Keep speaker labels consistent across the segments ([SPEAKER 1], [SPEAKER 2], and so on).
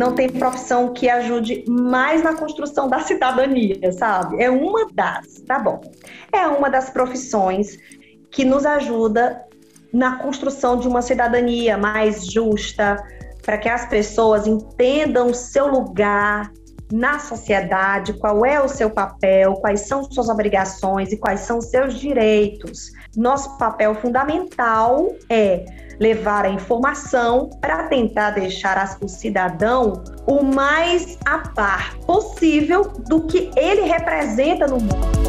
[SPEAKER 1] não tem profissão que ajude mais na construção da cidadania, sabe? É uma das, tá bom. É uma das profissões que nos ajuda na construção de uma cidadania mais justa, para que as pessoas entendam o seu lugar na sociedade, qual é o seu papel, quais são suas obrigações e quais são seus direitos. Nosso papel fundamental é levar a informação para tentar deixar o cidadão o mais a par possível do que ele representa no mundo.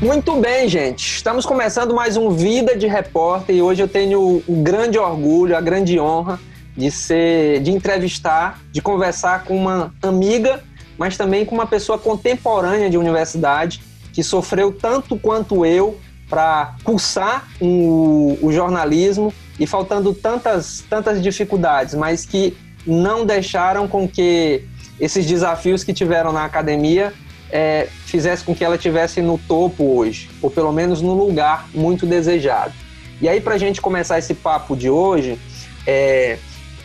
[SPEAKER 2] Muito bem, gente. Estamos começando mais um Vida de Repórter e hoje eu tenho o grande orgulho, a grande honra de ser, de entrevistar, de conversar com uma amiga, mas também com uma pessoa contemporânea de universidade que sofreu tanto quanto eu para cursar o, o jornalismo e faltando tantas, tantas dificuldades, mas que não deixaram com que esses desafios que tiveram na academia é, fizesse com que ela estivesse no topo hoje, ou pelo menos no lugar muito desejado. E aí, para a gente começar esse papo de hoje, é,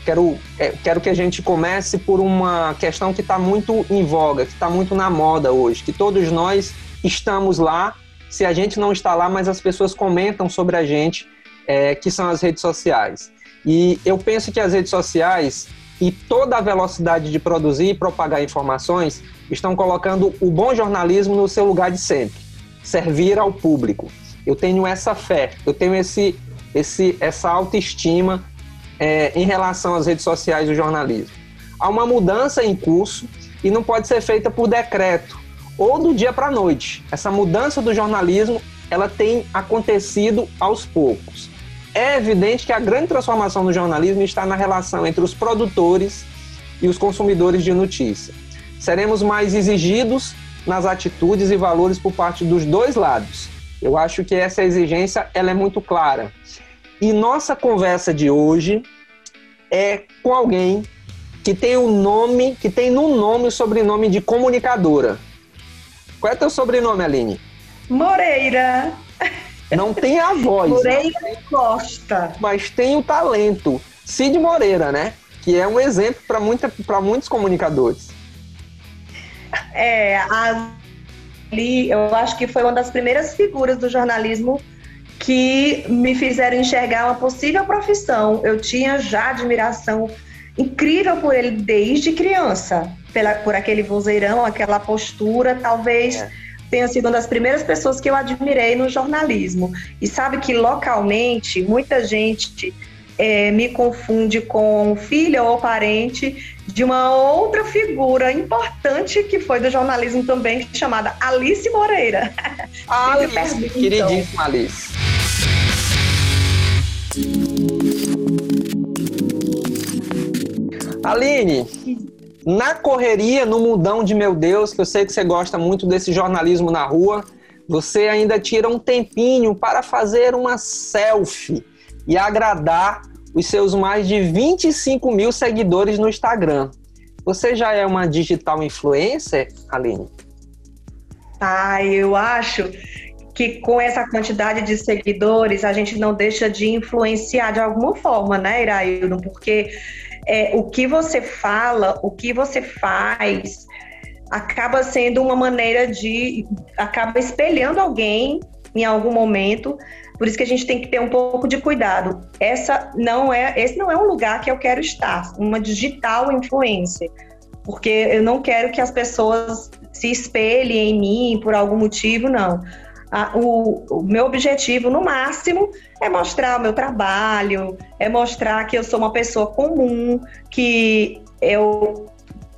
[SPEAKER 2] quero, é, quero que a gente comece por uma questão que está muito em voga, que está muito na moda hoje, que todos nós estamos lá, se a gente não está lá, mas as pessoas comentam sobre a gente, é, que são as redes sociais. E eu penso que as redes sociais e toda a velocidade de produzir e propagar informações estão colocando o bom jornalismo no seu lugar de sempre, servir ao público. Eu tenho essa fé, eu tenho esse, esse, essa autoestima é, em relação às redes sociais do jornalismo. Há uma mudança em curso e não pode ser feita por decreto ou do dia para a noite. Essa mudança do jornalismo ela tem acontecido aos poucos. É evidente que a grande transformação no jornalismo está na relação entre os produtores e os consumidores de notícia seremos mais exigidos nas atitudes e valores por parte dos dois lados. Eu acho que essa exigência ela é muito clara. E nossa conversa de hoje é com alguém que tem o um nome, que tem no nome o sobrenome de comunicadora. Qual é teu sobrenome, Aline?
[SPEAKER 1] Moreira.
[SPEAKER 2] Não tem a voz.
[SPEAKER 1] Moreira Costa.
[SPEAKER 2] Mas tem o talento. Cid Moreira, né? Que é um exemplo para muitos comunicadores.
[SPEAKER 1] É, ali eu acho que foi uma das primeiras figuras do jornalismo que me fizeram enxergar uma possível profissão. Eu tinha já admiração incrível por ele desde criança, pela, por aquele vozeirão, aquela postura, talvez. É tenha sido uma das primeiras pessoas que eu admirei no jornalismo. E sabe que localmente muita gente é, me confunde com filha ou parente de uma outra figura importante que foi do jornalismo também, chamada Alice Moreira.
[SPEAKER 2] Ah, Alice, queridíssima Alice. Aline, na correria, no mundão de meu Deus, que eu sei que você gosta muito desse jornalismo na rua, você ainda tira um tempinho para fazer uma selfie e agradar os seus mais de 25 mil seguidores no Instagram. Você já é uma digital influencer, Aline?
[SPEAKER 1] Ah, eu acho que com essa quantidade de seguidores a gente não deixa de influenciar de alguma forma, né, Iraildo? Porque é, o que você fala, o que você faz, acaba sendo uma maneira de. acaba espelhando alguém em algum momento por isso que a gente tem que ter um pouco de cuidado. Essa não é, esse não é um lugar que eu quero estar, uma digital influencer, porque eu não quero que as pessoas se espelhem em mim por algum motivo, não. o, o, meu objetivo, no máximo, é mostrar o meu trabalho, é mostrar que eu sou uma pessoa comum, que eu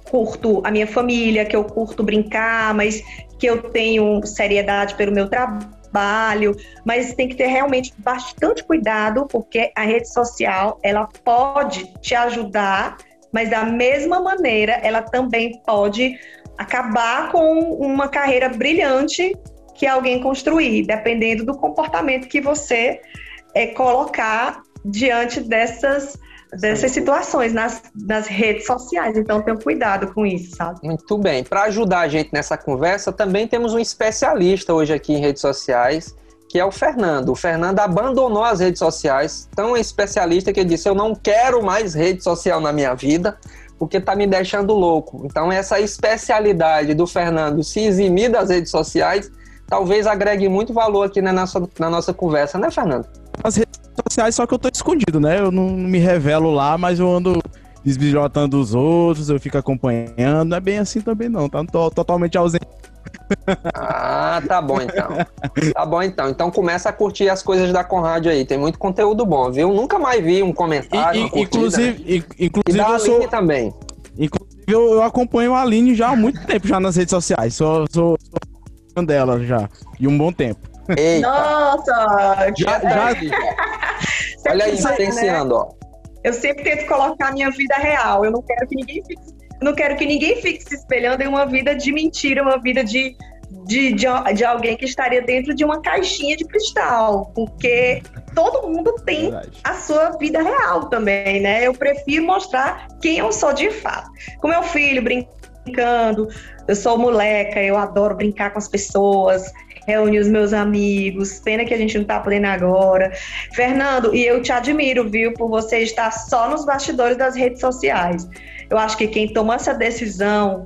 [SPEAKER 1] curto a minha família, que eu curto brincar, mas que eu tenho seriedade pelo meu trabalho trabalho, mas tem que ter realmente bastante cuidado, porque a rede social, ela pode te ajudar, mas da mesma maneira, ela também pode acabar com uma carreira brilhante que alguém construir, dependendo do comportamento que você é, colocar diante dessas dessas situações nas, nas redes sociais. Então, tenha cuidado com isso, sabe?
[SPEAKER 2] Muito bem. Para ajudar a gente nessa conversa, também temos um especialista hoje aqui em redes sociais, que é o Fernando. O Fernando abandonou as redes sociais, tão especialista que ele disse: Eu não quero mais rede social na minha vida porque tá me deixando louco. Então, essa especialidade do Fernando se eximir das redes sociais talvez agregue muito valor aqui na nossa, na nossa conversa, né, Fernando?
[SPEAKER 3] As redes sociais, só que eu tô escondido, né? Eu não me revelo lá, mas eu ando desbilhotando os outros, eu fico acompanhando. Não é bem assim também, não. Tá tô totalmente ausente.
[SPEAKER 2] Ah, tá bom então. Tá bom então. Então começa a curtir as coisas da Conrad aí. Tem muito conteúdo bom, viu? Nunca mais vi um comentário. E,
[SPEAKER 3] e, inclusive, inclusive
[SPEAKER 2] e da eu sou... também.
[SPEAKER 3] Inclusive, eu, eu, acompanho a Aline já há muito tempo já nas redes sociais. Sou, sou, sou dela já. E um bom tempo.
[SPEAKER 1] Eita. Nossa!
[SPEAKER 2] Já, já... Olha aí, influenciando, né? ó.
[SPEAKER 1] Eu sempre tento colocar a minha vida real. Eu não quero que ninguém fique, não quero que ninguém fique se espelhando em uma vida de mentira, uma vida de, de, de, de alguém que estaria dentro de uma caixinha de cristal. Porque todo mundo tem Verdade. a sua vida real também, né? Eu prefiro mostrar quem eu sou de fato. Com meu filho, brincando, eu sou moleca, eu adoro brincar com as pessoas, reunir os meus amigos. Pena que a gente não está podendo agora. Fernando, e eu te admiro, viu, por você estar só nos bastidores das redes sociais. Eu acho que quem toma essa decisão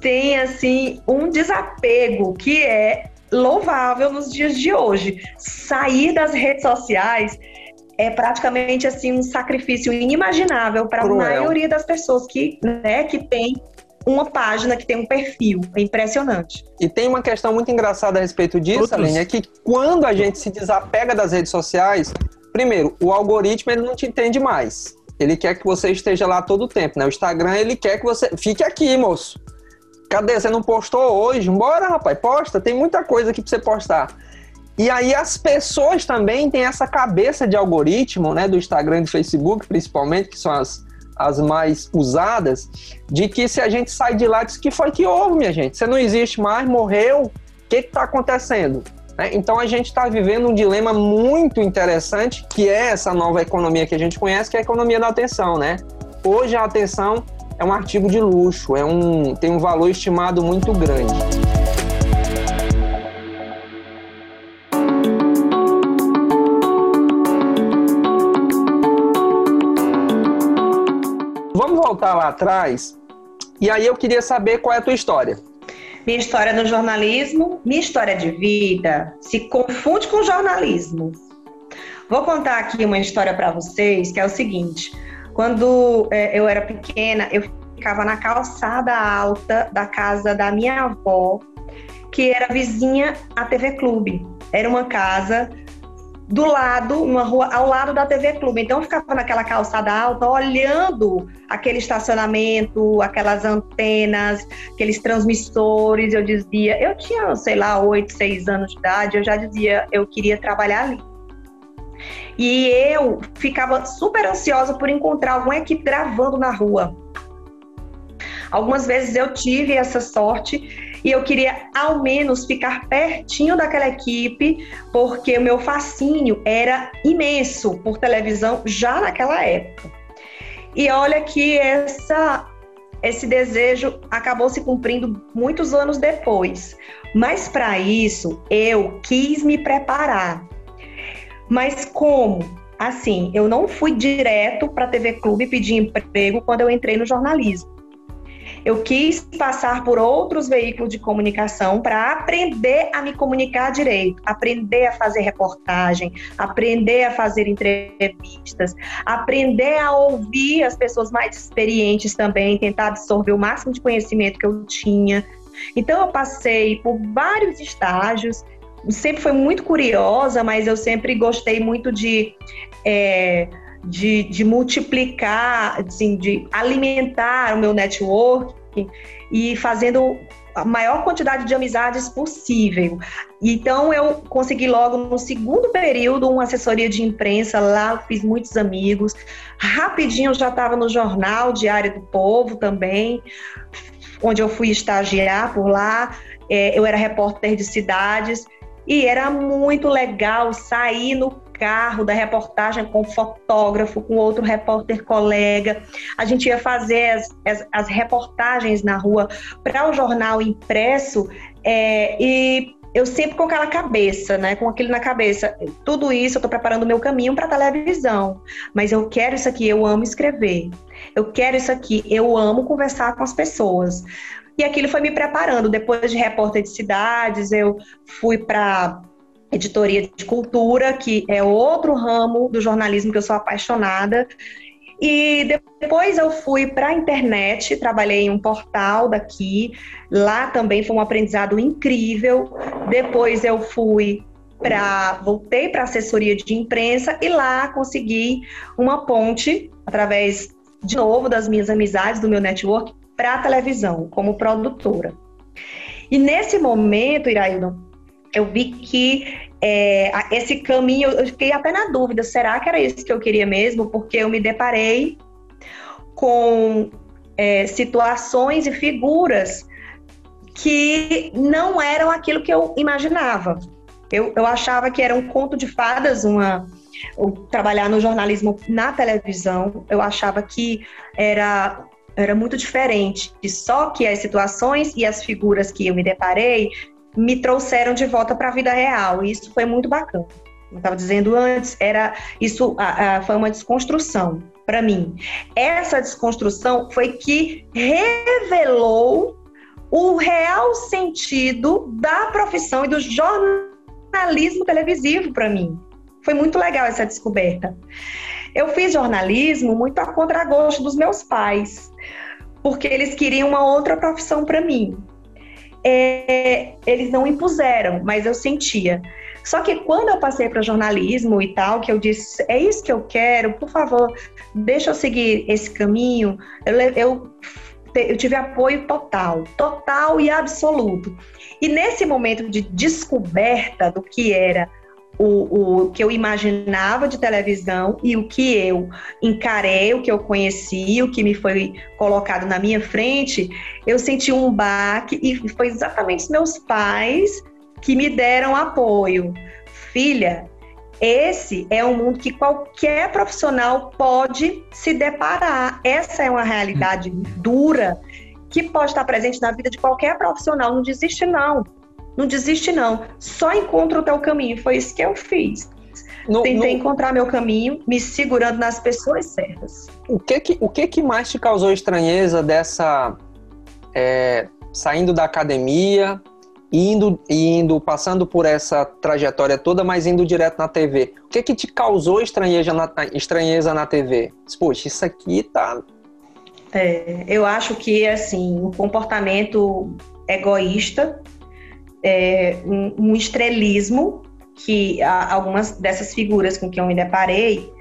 [SPEAKER 1] tem assim um desapego que é louvável nos dias de hoje. Sair das redes sociais é praticamente assim um sacrifício inimaginável para a maioria das pessoas que, né, que tem uma página que tem um perfil. É impressionante.
[SPEAKER 2] E tem uma questão muito engraçada a respeito disso, Outros. Aline, é que quando a gente se desapega das redes sociais, primeiro, o algoritmo ele não te entende mais. Ele quer que você esteja lá todo o tempo, né? O Instagram, ele quer que você fique aqui, moço. Cadê? Você não postou hoje? Bora, rapaz, posta. Tem muita coisa aqui pra você postar. E aí as pessoas também têm essa cabeça de algoritmo, né? Do Instagram e do Facebook, principalmente, que são as, as mais usadas, de que se a gente sai de lá, diz que foi que houve, minha gente. Você não existe mais, morreu, o que está acontecendo? Né? Então a gente está vivendo um dilema muito interessante, que é essa nova economia que a gente conhece, que é a economia da atenção, né? Hoje a atenção é um artigo de luxo, é um, tem um valor estimado muito grande. Voltar lá atrás. E aí eu queria saber qual é a tua história.
[SPEAKER 1] Minha história no jornalismo, minha história de vida se confunde com jornalismo. Vou contar aqui uma história para vocês que é o seguinte: quando é, eu era pequena, eu ficava na calçada alta da casa da minha avó, que era vizinha à TV Clube. Era uma casa do lado, uma rua ao lado da TV Clube. Então eu ficava naquela calçada alta olhando aquele estacionamento, aquelas antenas, aqueles transmissores. Eu dizia, eu tinha, sei lá, oito, seis anos de idade, eu já dizia, eu queria trabalhar ali. E eu ficava super ansiosa por encontrar alguma equipe gravando na rua. Algumas vezes eu tive essa sorte e eu queria ao menos ficar pertinho daquela equipe, porque o meu fascínio era imenso por televisão já naquela época. E olha que essa esse desejo acabou se cumprindo muitos anos depois. Mas para isso eu quis me preparar. Mas como? Assim, eu não fui direto para a TV Clube pedir emprego quando eu entrei no jornalismo eu quis passar por outros veículos de comunicação para aprender a me comunicar direito, aprender a fazer reportagem, aprender a fazer entrevistas, aprender a ouvir as pessoas mais experientes também, tentar absorver o máximo de conhecimento que eu tinha. Então, eu passei por vários estágios sempre foi muito curiosa, mas eu sempre gostei muito de é, de, de multiplicar, assim, de alimentar o meu network. e fazendo a maior quantidade de amizades possível. Então eu consegui logo no segundo período uma assessoria de imprensa lá, fiz muitos amigos. Rapidinho eu já estava no jornal Diário do Povo também, onde eu fui estagiar por lá. É, eu era repórter de cidades e era muito legal sair no carro da reportagem com fotógrafo, com outro repórter colega. A gente ia fazer as, as, as reportagens na rua para o jornal impresso é, e eu sempre com aquela cabeça, né? Com aquilo na cabeça. Tudo isso eu estou preparando o meu caminho para televisão. Mas eu quero isso aqui, eu amo escrever. Eu quero isso aqui, eu amo conversar com as pessoas. E aquilo foi me preparando. Depois de repórter de cidades, eu fui para editoria de cultura, que é outro ramo do jornalismo que eu sou apaixonada. E depois eu fui para a internet, trabalhei em um portal daqui. Lá também foi um aprendizado incrível. Depois eu fui para voltei para assessoria de imprensa e lá consegui uma ponte através de novo das minhas amizades, do meu network para a televisão como produtora. E nesse momento, Iraildon, eu vi que é, esse caminho, eu fiquei até na dúvida, será que era isso que eu queria mesmo? Porque eu me deparei com é, situações e figuras que não eram aquilo que eu imaginava. Eu, eu achava que era um conto de fadas, uma, trabalhar no jornalismo na televisão. Eu achava que era era muito diferente. E só que as situações e as figuras que eu me deparei me trouxeram de volta para a vida real. E isso foi muito bacana. Eu estava dizendo antes, era isso a, a, foi uma desconstrução para mim. Essa desconstrução foi que revelou o real sentido da profissão e do jornalismo televisivo para mim. Foi muito legal essa descoberta. Eu fiz jornalismo muito a contragosto dos meus pais, porque eles queriam uma outra profissão para mim é, eles não impuseram, mas eu sentia. Só que quando eu passei para jornalismo e tal, que eu disse, é isso que eu quero, por favor, deixa eu seguir esse caminho, eu, eu, eu tive apoio total, total e absoluto. E nesse momento de descoberta do que era o, o que eu imaginava de televisão e o que eu encarei, o que eu conheci, o que me foi colocado na minha frente, eu senti um baque e foi exatamente os meus pais que me deram apoio. Filha, esse é um mundo que qualquer profissional pode se deparar. Essa é uma realidade dura que pode estar presente na vida de qualquer profissional. Não desiste, não. Não desiste, não. Só encontra o teu caminho. Foi isso que eu fiz. No, Tentei no... encontrar meu caminho, me segurando nas pessoas certas.
[SPEAKER 2] O que que, o que, que mais te causou estranheza dessa. É, saindo da academia, indo, indo, passando por essa trajetória toda, mas indo direto na TV. O que que te causou estranheza na, estranheza na TV? Poxa, isso aqui tá.
[SPEAKER 1] É, eu acho que assim, um comportamento egoísta é, um, um, estrelismo que algumas dessas figuras com que eu me deparei,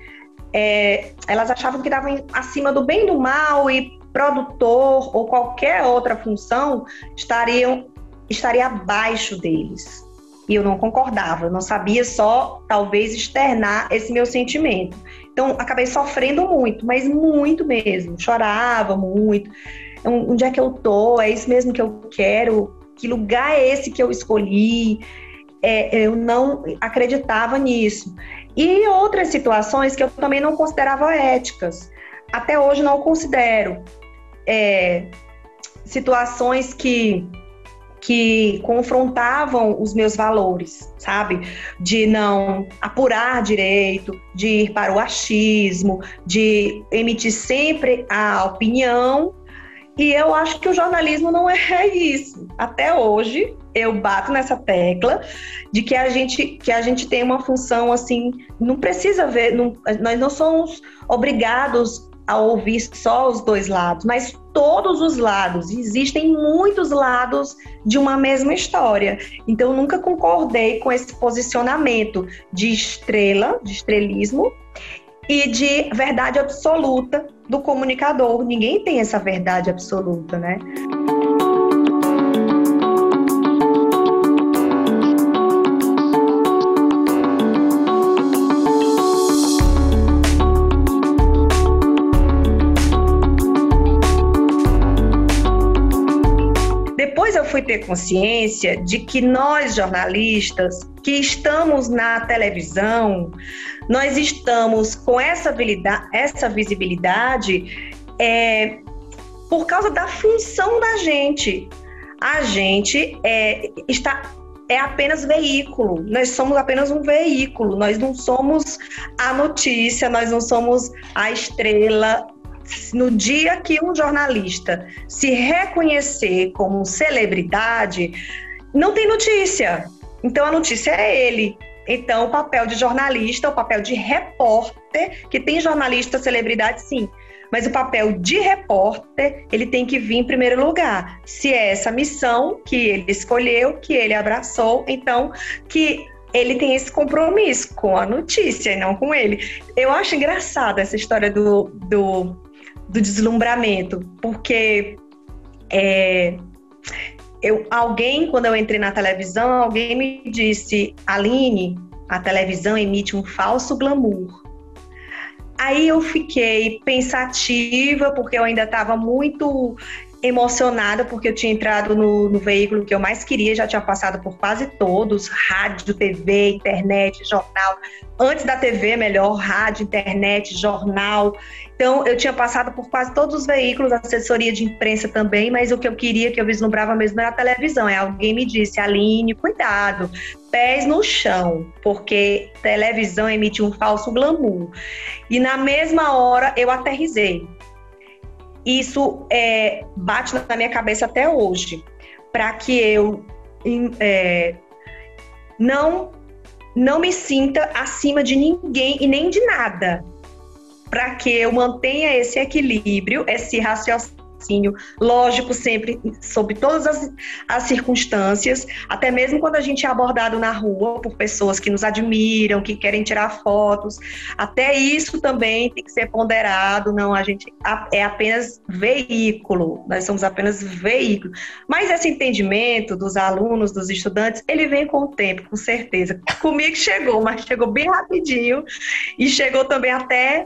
[SPEAKER 1] é, elas achavam que estavam acima do bem e do mal e produtor ou qualquer outra função estariam estaria abaixo deles. E eu não concordava, eu não sabia só talvez externar esse meu sentimento. Então acabei sofrendo muito, mas muito mesmo. Chorava muito. Onde é que eu tô? É isso mesmo que eu quero? Que lugar é esse que eu escolhi? É, eu não acreditava nisso. E outras situações que eu também não considerava éticas. Até hoje não considero. É, situações que que confrontavam os meus valores, sabe? De não apurar direito, de ir para o achismo, de emitir sempre a opinião e eu acho que o jornalismo não é isso. Até hoje, eu bato nessa tecla de que a gente, que a gente tem uma função assim, não precisa ver, não, nós não somos obrigados a ouvir só os dois lados, mas todos os lados. Existem muitos lados de uma mesma história. Então, nunca concordei com esse posicionamento de estrela, de estrelismo, e de verdade absoluta do comunicador. Ninguém tem essa verdade absoluta, né? Fui ter consciência de que nós jornalistas que estamos na televisão, nós estamos com essa, essa visibilidade é, por causa da função da gente. A gente é, está é apenas veículo. Nós somos apenas um veículo. Nós não somos a notícia, nós não somos a estrela. No dia que um jornalista se reconhecer como celebridade, não tem notícia. Então a notícia é ele. Então, o papel de jornalista, o papel de repórter, que tem jornalista, celebridade, sim. Mas o papel de repórter, ele tem que vir em primeiro lugar. Se é essa missão que ele escolheu, que ele abraçou, então que ele tem esse compromisso com a notícia e não com ele. Eu acho engraçada essa história do, do, do deslumbramento, porque é, eu, alguém, quando eu entrei na televisão, alguém me disse, Aline, a televisão emite um falso glamour. Aí eu fiquei pensativa, porque eu ainda estava muito emocionada porque eu tinha entrado no, no, veículo que eu mais queria, já tinha passado por quase todos, rádio, TV, internet, jornal. Antes da TV, melhor, rádio, internet, jornal. Então, eu tinha passado por quase todos os veículos, assessoria de imprensa também, mas o que eu queria, que eu vislumbrava mesmo era a televisão. É alguém me disse, Aline, cuidado, pés no chão, porque televisão emite um falso glamour. E na mesma hora eu aterrisei isso é, bate na minha cabeça até hoje, para que eu é, não não me sinta acima de ninguém e nem de nada, para que eu mantenha esse equilíbrio, esse raciocínio lógico sempre sobre todas as, as circunstâncias, até mesmo quando a gente é abordado na rua por pessoas que nos admiram, que querem tirar fotos, até isso também tem que ser ponderado, não, a gente é apenas veículo, nós somos apenas veículo. Mas esse entendimento dos alunos, dos estudantes, ele vem com o tempo, com certeza. Comigo chegou, mas chegou bem rapidinho e chegou também até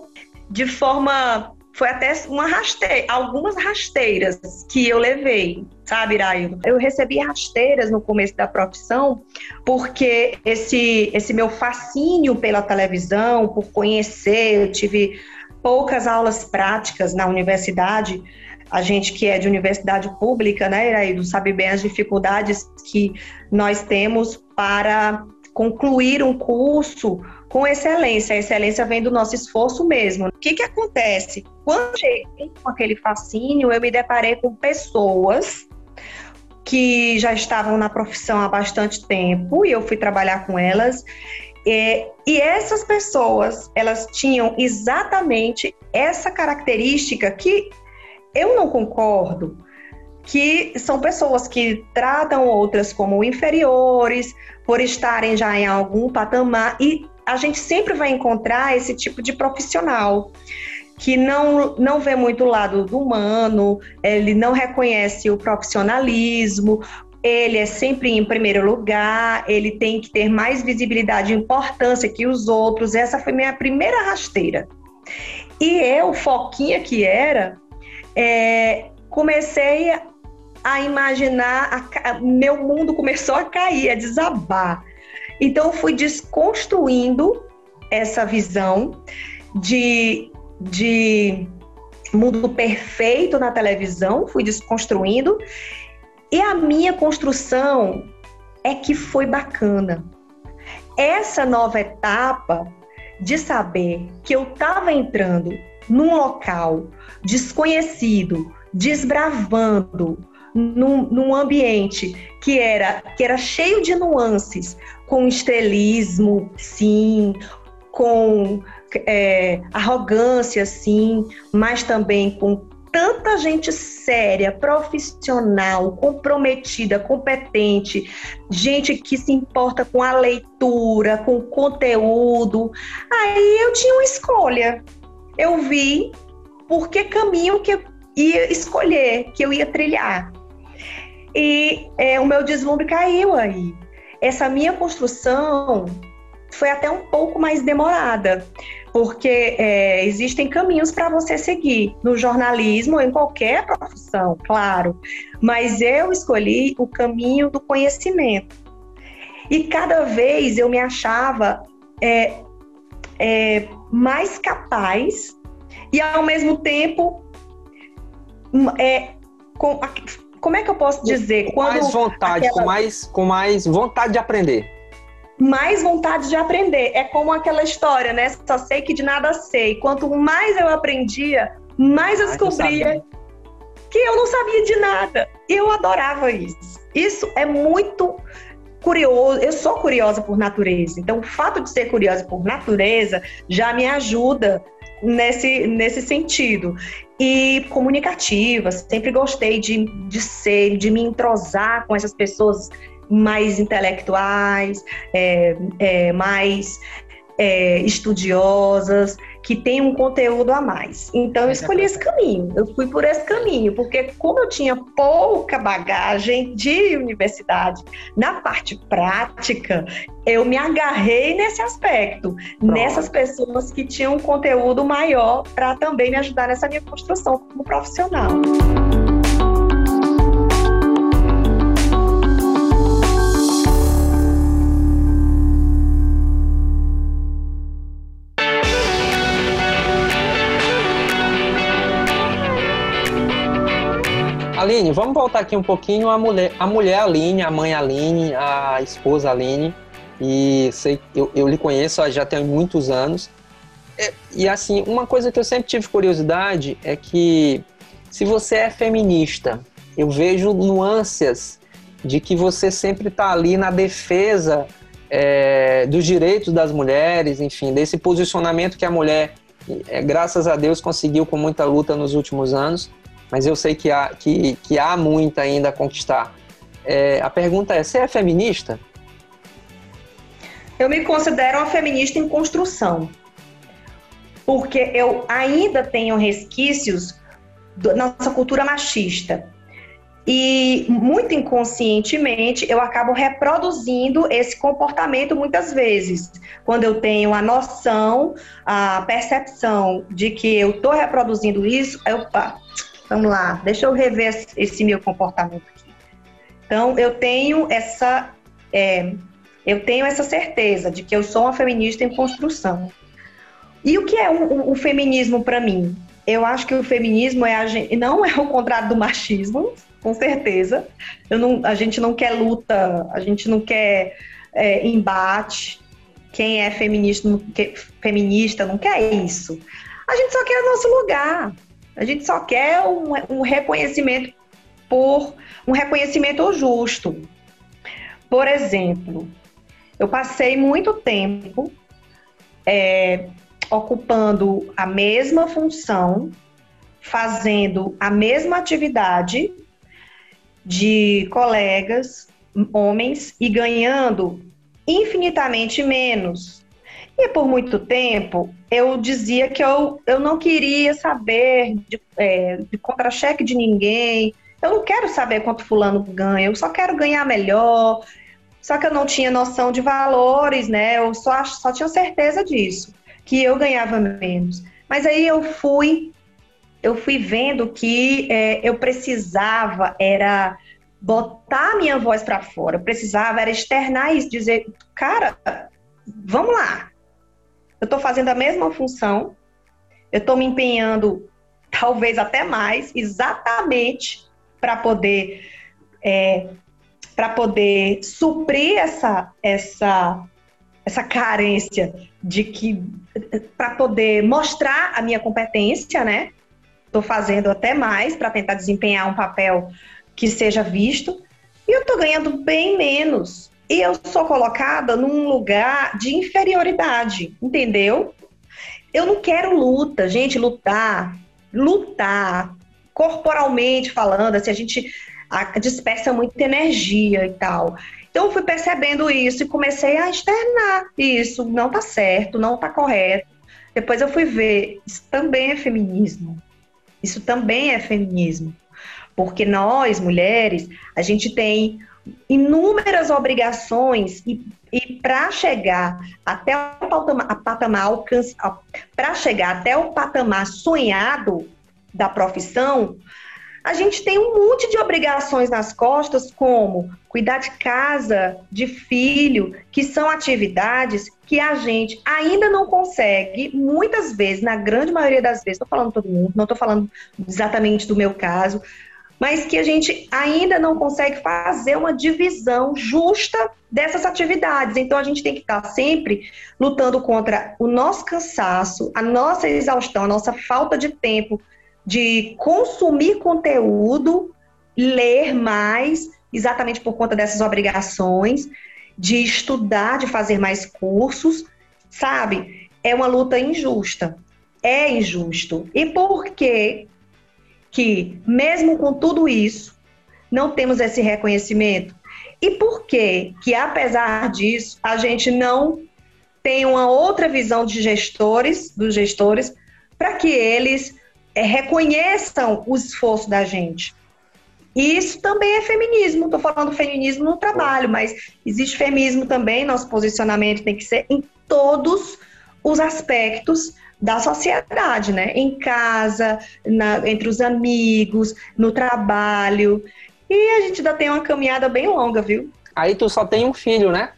[SPEAKER 1] de forma foi até uma rasteira, algumas rasteiras que eu levei, sabe, Iraildo? Eu recebi rasteiras no começo da profissão, porque esse, esse meu fascínio pela televisão, por conhecer, eu tive poucas aulas práticas na universidade, a gente que é de universidade pública, né, Iraildo, sabe bem as dificuldades que nós temos para concluir um curso com excelência. A excelência vem do nosso esforço mesmo. O que, que acontece? Quando cheguei com aquele fascínio, eu me deparei com pessoas que já estavam na profissão há bastante tempo e eu fui trabalhar com elas. E, e essas pessoas, elas tinham exatamente essa característica que eu não concordo, que são pessoas que tratam outras como inferiores por estarem já em algum patamar e a gente sempre vai encontrar esse tipo de profissional que não, não vê muito o lado do humano, ele não reconhece o profissionalismo, ele é sempre em primeiro lugar, ele tem que ter mais visibilidade e importância que os outros. Essa foi minha primeira rasteira. E eu, foquinha que era, é, comecei a imaginar, a, meu mundo começou a cair, a desabar. Então, eu fui desconstruindo essa visão de, de mundo perfeito na televisão, fui desconstruindo. E a minha construção é que foi bacana. Essa nova etapa de saber que eu estava entrando num local desconhecido, desbravando, num, num ambiente que era, que era cheio de nuances, com estelismo, sim, com é, arrogância, sim, mas também com tanta gente séria, profissional, comprometida, competente, gente que se importa com a leitura, com o conteúdo. Aí eu tinha uma escolha. Eu vi por que caminho que eu ia escolher, que eu ia trilhar. E é, o meu deslumbre caiu aí. Essa minha construção foi até um pouco mais demorada, porque é, existem caminhos para você seguir no jornalismo em qualquer profissão, claro, mas eu escolhi o caminho do conhecimento. E cada vez eu me achava é, é, mais capaz e, ao mesmo tempo, é, com, como é que eu posso dizer?
[SPEAKER 2] Com Quando mais vontade, aquela... com, mais, com mais vontade de aprender
[SPEAKER 1] mais vontade de aprender. É como aquela história, né? Só sei que de nada sei. Quanto mais eu aprendia, mais eu descobria que eu não sabia de nada. Eu adorava isso. Isso é muito curioso. Eu sou curiosa por natureza. Então, o fato de ser curiosa por natureza já me ajuda nesse, nesse sentido. E comunicativa, sempre gostei de, de ser, de me entrosar com essas pessoas mais intelectuais, é, é, mais é, estudiosas, que têm um conteúdo a mais. Então eu escolhi esse caminho, eu fui por esse caminho, porque como eu tinha pouca bagagem de universidade na parte prática, eu me agarrei nesse aspecto, Pronto. nessas pessoas que tinham um conteúdo maior para também me ajudar nessa minha construção como profissional.
[SPEAKER 2] Aline, vamos voltar aqui um pouquinho a mulher, a mulher Aline, a mãe Aline, a esposa Aline. E sei, eu, eu lhe conheço já tem muitos anos. E, e assim, uma coisa que eu sempre tive curiosidade é que se você é feminista, eu vejo nuances de que você sempre está ali na defesa é, dos direitos das mulheres, enfim, desse posicionamento que a mulher, é, graças a Deus, conseguiu com muita luta nos últimos anos mas eu sei que há, que, que há muito ainda a conquistar. É, a pergunta é: você é feminista?
[SPEAKER 1] Eu me considero uma feminista em construção, porque eu ainda tenho resquícios da nossa cultura machista. E muito inconscientemente eu acabo reproduzindo esse comportamento muitas vezes. Quando eu tenho a noção, a percepção de que eu estou reproduzindo isso, eu, Vamos lá, deixa eu rever esse meu comportamento aqui. Então, eu tenho essa, é, eu tenho essa certeza de que eu sou uma feminista em construção. E o que é o, o feminismo para mim? Eu acho que o feminismo é a gente, não é o contrário do machismo, com certeza. Não, a gente não quer luta, a gente não quer é, embate. Quem é feminista feminista não quer isso. A gente só quer o nosso lugar. A gente só quer um, um reconhecimento por um reconhecimento justo. Por exemplo, eu passei muito tempo é, ocupando a mesma função, fazendo a mesma atividade de colegas homens e ganhando infinitamente menos e por muito tempo eu dizia que eu, eu não queria saber de, é, de contra-cheque de ninguém. Eu não quero saber quanto fulano ganha, eu só quero ganhar melhor. Só que eu não tinha noção de valores, né? Eu só, só tinha certeza disso, que eu ganhava menos. Mas aí eu fui, eu fui vendo que é, eu precisava era botar minha voz para fora, eu precisava era externar isso, dizer, cara, vamos lá, eu estou fazendo a mesma função, eu estou me empenhando talvez até mais, exatamente para poder é, para poder suprir essa essa essa carência de que para poder mostrar a minha competência, né? Estou fazendo até mais para tentar desempenhar um papel que seja visto e eu estou ganhando bem menos e eu sou colocada num lugar de inferioridade, entendeu? Eu não quero luta, gente, lutar, lutar corporalmente falando, assim, a gente dispersa muita energia e tal. Então eu fui percebendo isso e comecei a externar isso, não tá certo, não tá correto. Depois eu fui ver, isso também é feminismo. Isso também é feminismo. Porque nós, mulheres, a gente tem inúmeras obrigações e, e para chegar até o patamar, patamar para chegar até o patamar sonhado da profissão, a gente tem um monte de obrigações nas costas, como cuidar de casa, de filho, que são atividades que a gente ainda não consegue, muitas vezes, na grande maioria das vezes, estou falando todo mundo, não estou falando exatamente do meu caso, mas que a gente ainda não consegue fazer uma divisão justa dessas atividades. Então a gente tem que estar sempre lutando contra o nosso cansaço, a nossa exaustão, a nossa falta de tempo de consumir conteúdo, ler mais, exatamente por conta dessas obrigações, de estudar, de fazer mais cursos, sabe? É uma luta injusta. É injusto. E por que que, mesmo com tudo isso, não temos esse reconhecimento? E por que que, apesar disso, a gente não tem uma outra visão de gestores, dos gestores, para que eles é, reconheçam o esforço da gente? Isso também é feminismo. Estou falando feminismo no trabalho, mas existe feminismo também. Nosso posicionamento tem que ser em todos os aspectos da sociedade, né? Em casa, na, entre os amigos, no trabalho. E a gente ainda tem uma caminhada bem longa, viu?
[SPEAKER 2] Aí tu só tem um filho, né?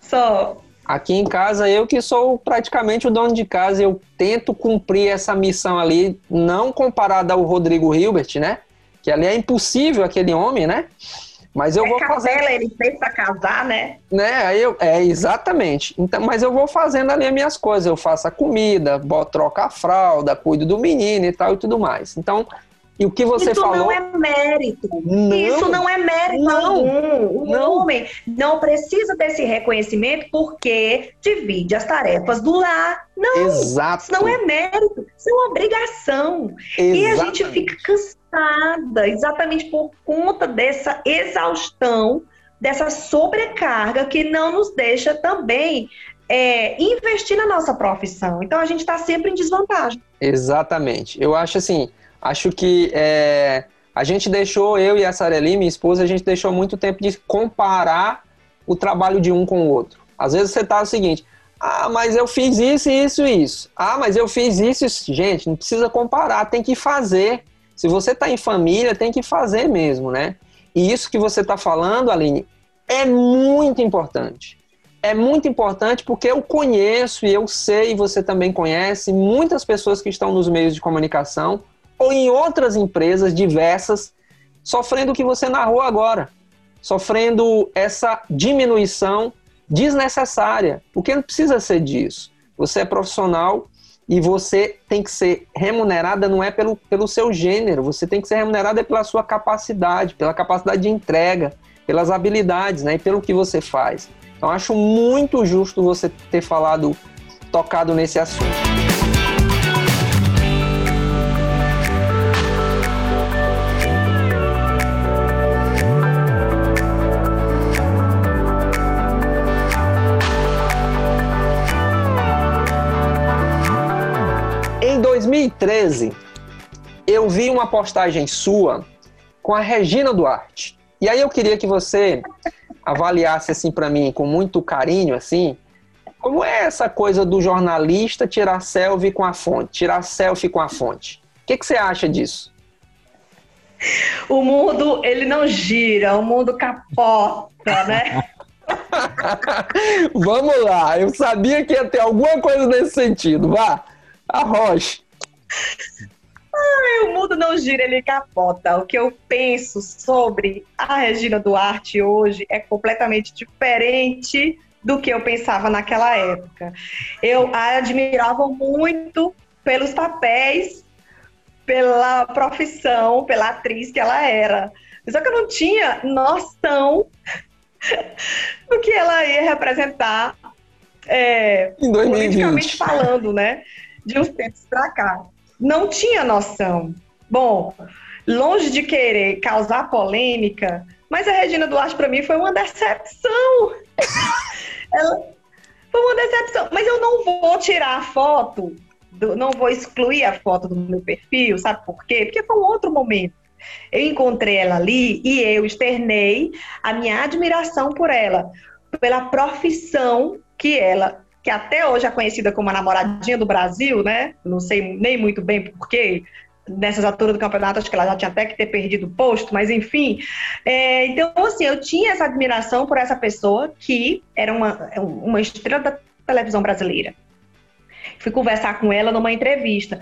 [SPEAKER 1] Só.
[SPEAKER 2] Aqui em casa, eu que sou praticamente o dono de casa, eu tento cumprir essa missão ali, não comparada ao Rodrigo Hilbert, né? Que ali é impossível aquele homem, né? Mas eu
[SPEAKER 1] é
[SPEAKER 2] vou
[SPEAKER 1] capela,
[SPEAKER 2] fazer.
[SPEAKER 1] ele fez pra casar, né?
[SPEAKER 2] Né? Aí eu, é, exatamente. Então, mas eu vou fazendo ali as minhas coisas. Eu faço a comida, boto, troco a fralda, cuido do menino e tal e tudo mais. Então, e o que você
[SPEAKER 1] Isso
[SPEAKER 2] falou.
[SPEAKER 1] não é mérito.
[SPEAKER 2] Não.
[SPEAKER 1] Isso não é mérito
[SPEAKER 2] Não.
[SPEAKER 1] algum. O
[SPEAKER 2] Não.
[SPEAKER 1] homem não precisa desse reconhecimento porque divide as tarefas do lar. Não.
[SPEAKER 2] Exato.
[SPEAKER 1] Isso não é mérito, isso é uma obrigação. E a gente
[SPEAKER 2] Exatamente.
[SPEAKER 1] fica cansada exatamente por conta dessa exaustão, dessa sobrecarga que não nos deixa também é, investir na nossa profissão. Então a gente está sempre em desvantagem.
[SPEAKER 2] Exatamente. Eu acho assim, acho que é, a gente deixou, eu e a Sareli, minha esposa, a gente deixou muito tempo de comparar o trabalho de um com o outro. Às vezes você tá o seguinte, ah, mas eu fiz isso, isso e isso. Ah, mas eu fiz isso, isso. Gente, não precisa comparar, tem que fazer. Se você tá em família, tem que fazer mesmo, né? E isso que você tá falando, Aline, é muito importante. É muito importante porque eu conheço e eu sei, e você também conhece, muitas pessoas que estão nos meios de comunicação ou em outras empresas diversas sofrendo o que você narrou agora. Sofrendo essa diminuição desnecessária, porque não precisa ser disso. Você é profissional e você tem que ser remunerada não é pelo, pelo seu gênero, você tem que ser remunerada pela sua capacidade, pela capacidade de entrega, pelas habilidades, né, e pelo que você faz. Então acho muito justo você ter falado, tocado nesse assunto. 2013, eu vi uma postagem sua com a Regina Duarte. E aí eu queria que você avaliasse assim para mim com muito carinho assim, como é essa coisa do jornalista tirar selfie com a fonte, tirar selfie com a fonte? O que, que você acha disso?
[SPEAKER 1] O mundo, ele não gira, o mundo capota, né?
[SPEAKER 2] Vamos lá, eu sabia que ia ter alguma coisa nesse sentido. Vá, arroche.
[SPEAKER 1] o mundo não gira, ele capota. O que eu penso sobre a Regina Duarte hoje é completamente diferente do que eu pensava naquela época. Eu a admirava muito pelos papéis, pela profissão, pela atriz que ela era. Só que eu não tinha noção do que ela ia representar é, politicamente
[SPEAKER 2] 2020.
[SPEAKER 1] falando, né? De uns tempos pra cá. Não tinha noção. Bom, longe de querer causar polêmica, mas a Regina Duarte para mim foi uma decepção. Ela foi uma decepção. Mas eu não vou tirar a foto, do, não vou excluir a foto do meu perfil, sabe por quê? Porque foi um outro momento. Eu encontrei ela ali e eu externei a minha admiração por ela, pela profissão que ela, que até hoje é conhecida como a namoradinha do Brasil, né? Não sei nem muito bem porquê, nessas alturas do campeonato, acho que ela já tinha até que ter perdido o posto, mas enfim. É, então, assim, eu tinha essa admiração por essa pessoa que era uma, uma estrela da televisão brasileira. Fui conversar com ela numa entrevista.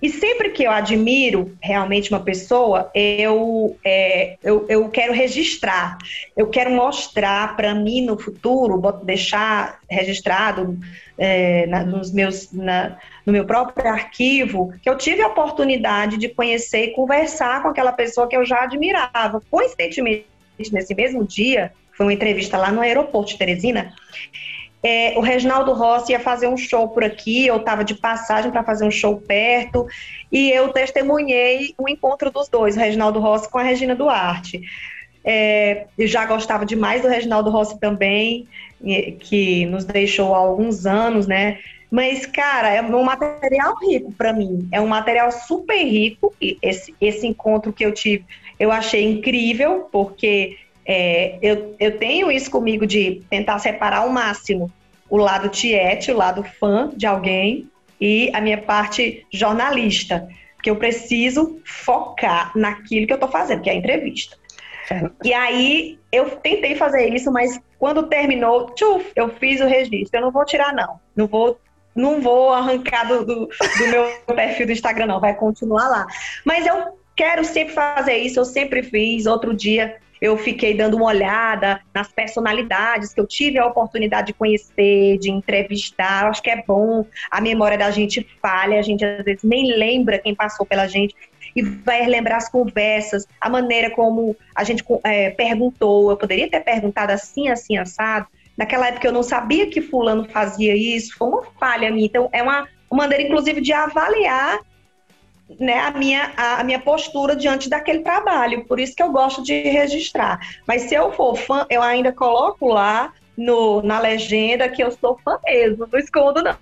[SPEAKER 1] E sempre que eu admiro realmente uma pessoa, eu, é, eu, eu quero registrar, eu quero mostrar para mim no futuro, deixar registrado é, na, nos meus, na, no meu próprio arquivo, que eu tive a oportunidade de conhecer e conversar com aquela pessoa que eu já admirava. Coincidentemente, nesse mesmo dia, foi uma entrevista lá no aeroporto de Teresina, é, o Reginaldo Rossi ia fazer um show por aqui, eu estava de passagem para fazer um show perto, e eu testemunhei o encontro dos dois, o Reginaldo Rossi com a Regina Duarte. É, eu já gostava demais do Reginaldo Rossi também, que nos deixou há alguns anos, né? Mas, cara, é um material rico para mim. É um material super rico. Esse, esse encontro que eu tive, eu achei incrível, porque é, eu, eu tenho isso comigo de tentar separar ao máximo o lado tiete, o lado fã de alguém e a minha parte jornalista, porque eu preciso focar naquilo que eu estou fazendo, que é a entrevista. E aí eu tentei fazer isso, mas quando terminou, tchuf, eu fiz o registro. Eu não vou tirar, não. Não vou, não vou arrancar do, do, do meu perfil do Instagram, não. Vai continuar lá. Mas eu quero sempre fazer isso, eu sempre fiz. Outro dia eu fiquei dando uma olhada nas personalidades que eu tive a oportunidade de conhecer, de entrevistar. Eu acho que é bom, a memória da gente falha, a gente às vezes nem lembra quem passou pela gente e vai lembrar as conversas, a maneira como a gente é, perguntou. Eu poderia ter perguntado assim, assim, assado. Naquela época eu não sabia que fulano fazia isso, foi uma falha minha. Então é uma maneira, inclusive, de avaliar né, a, minha, a, a, minha postura diante daquele trabalho. Por isso que eu gosto de registrar. Mas se eu for fã, eu ainda coloco lá no, na legenda que eu sou fã mesmo, não escondo não.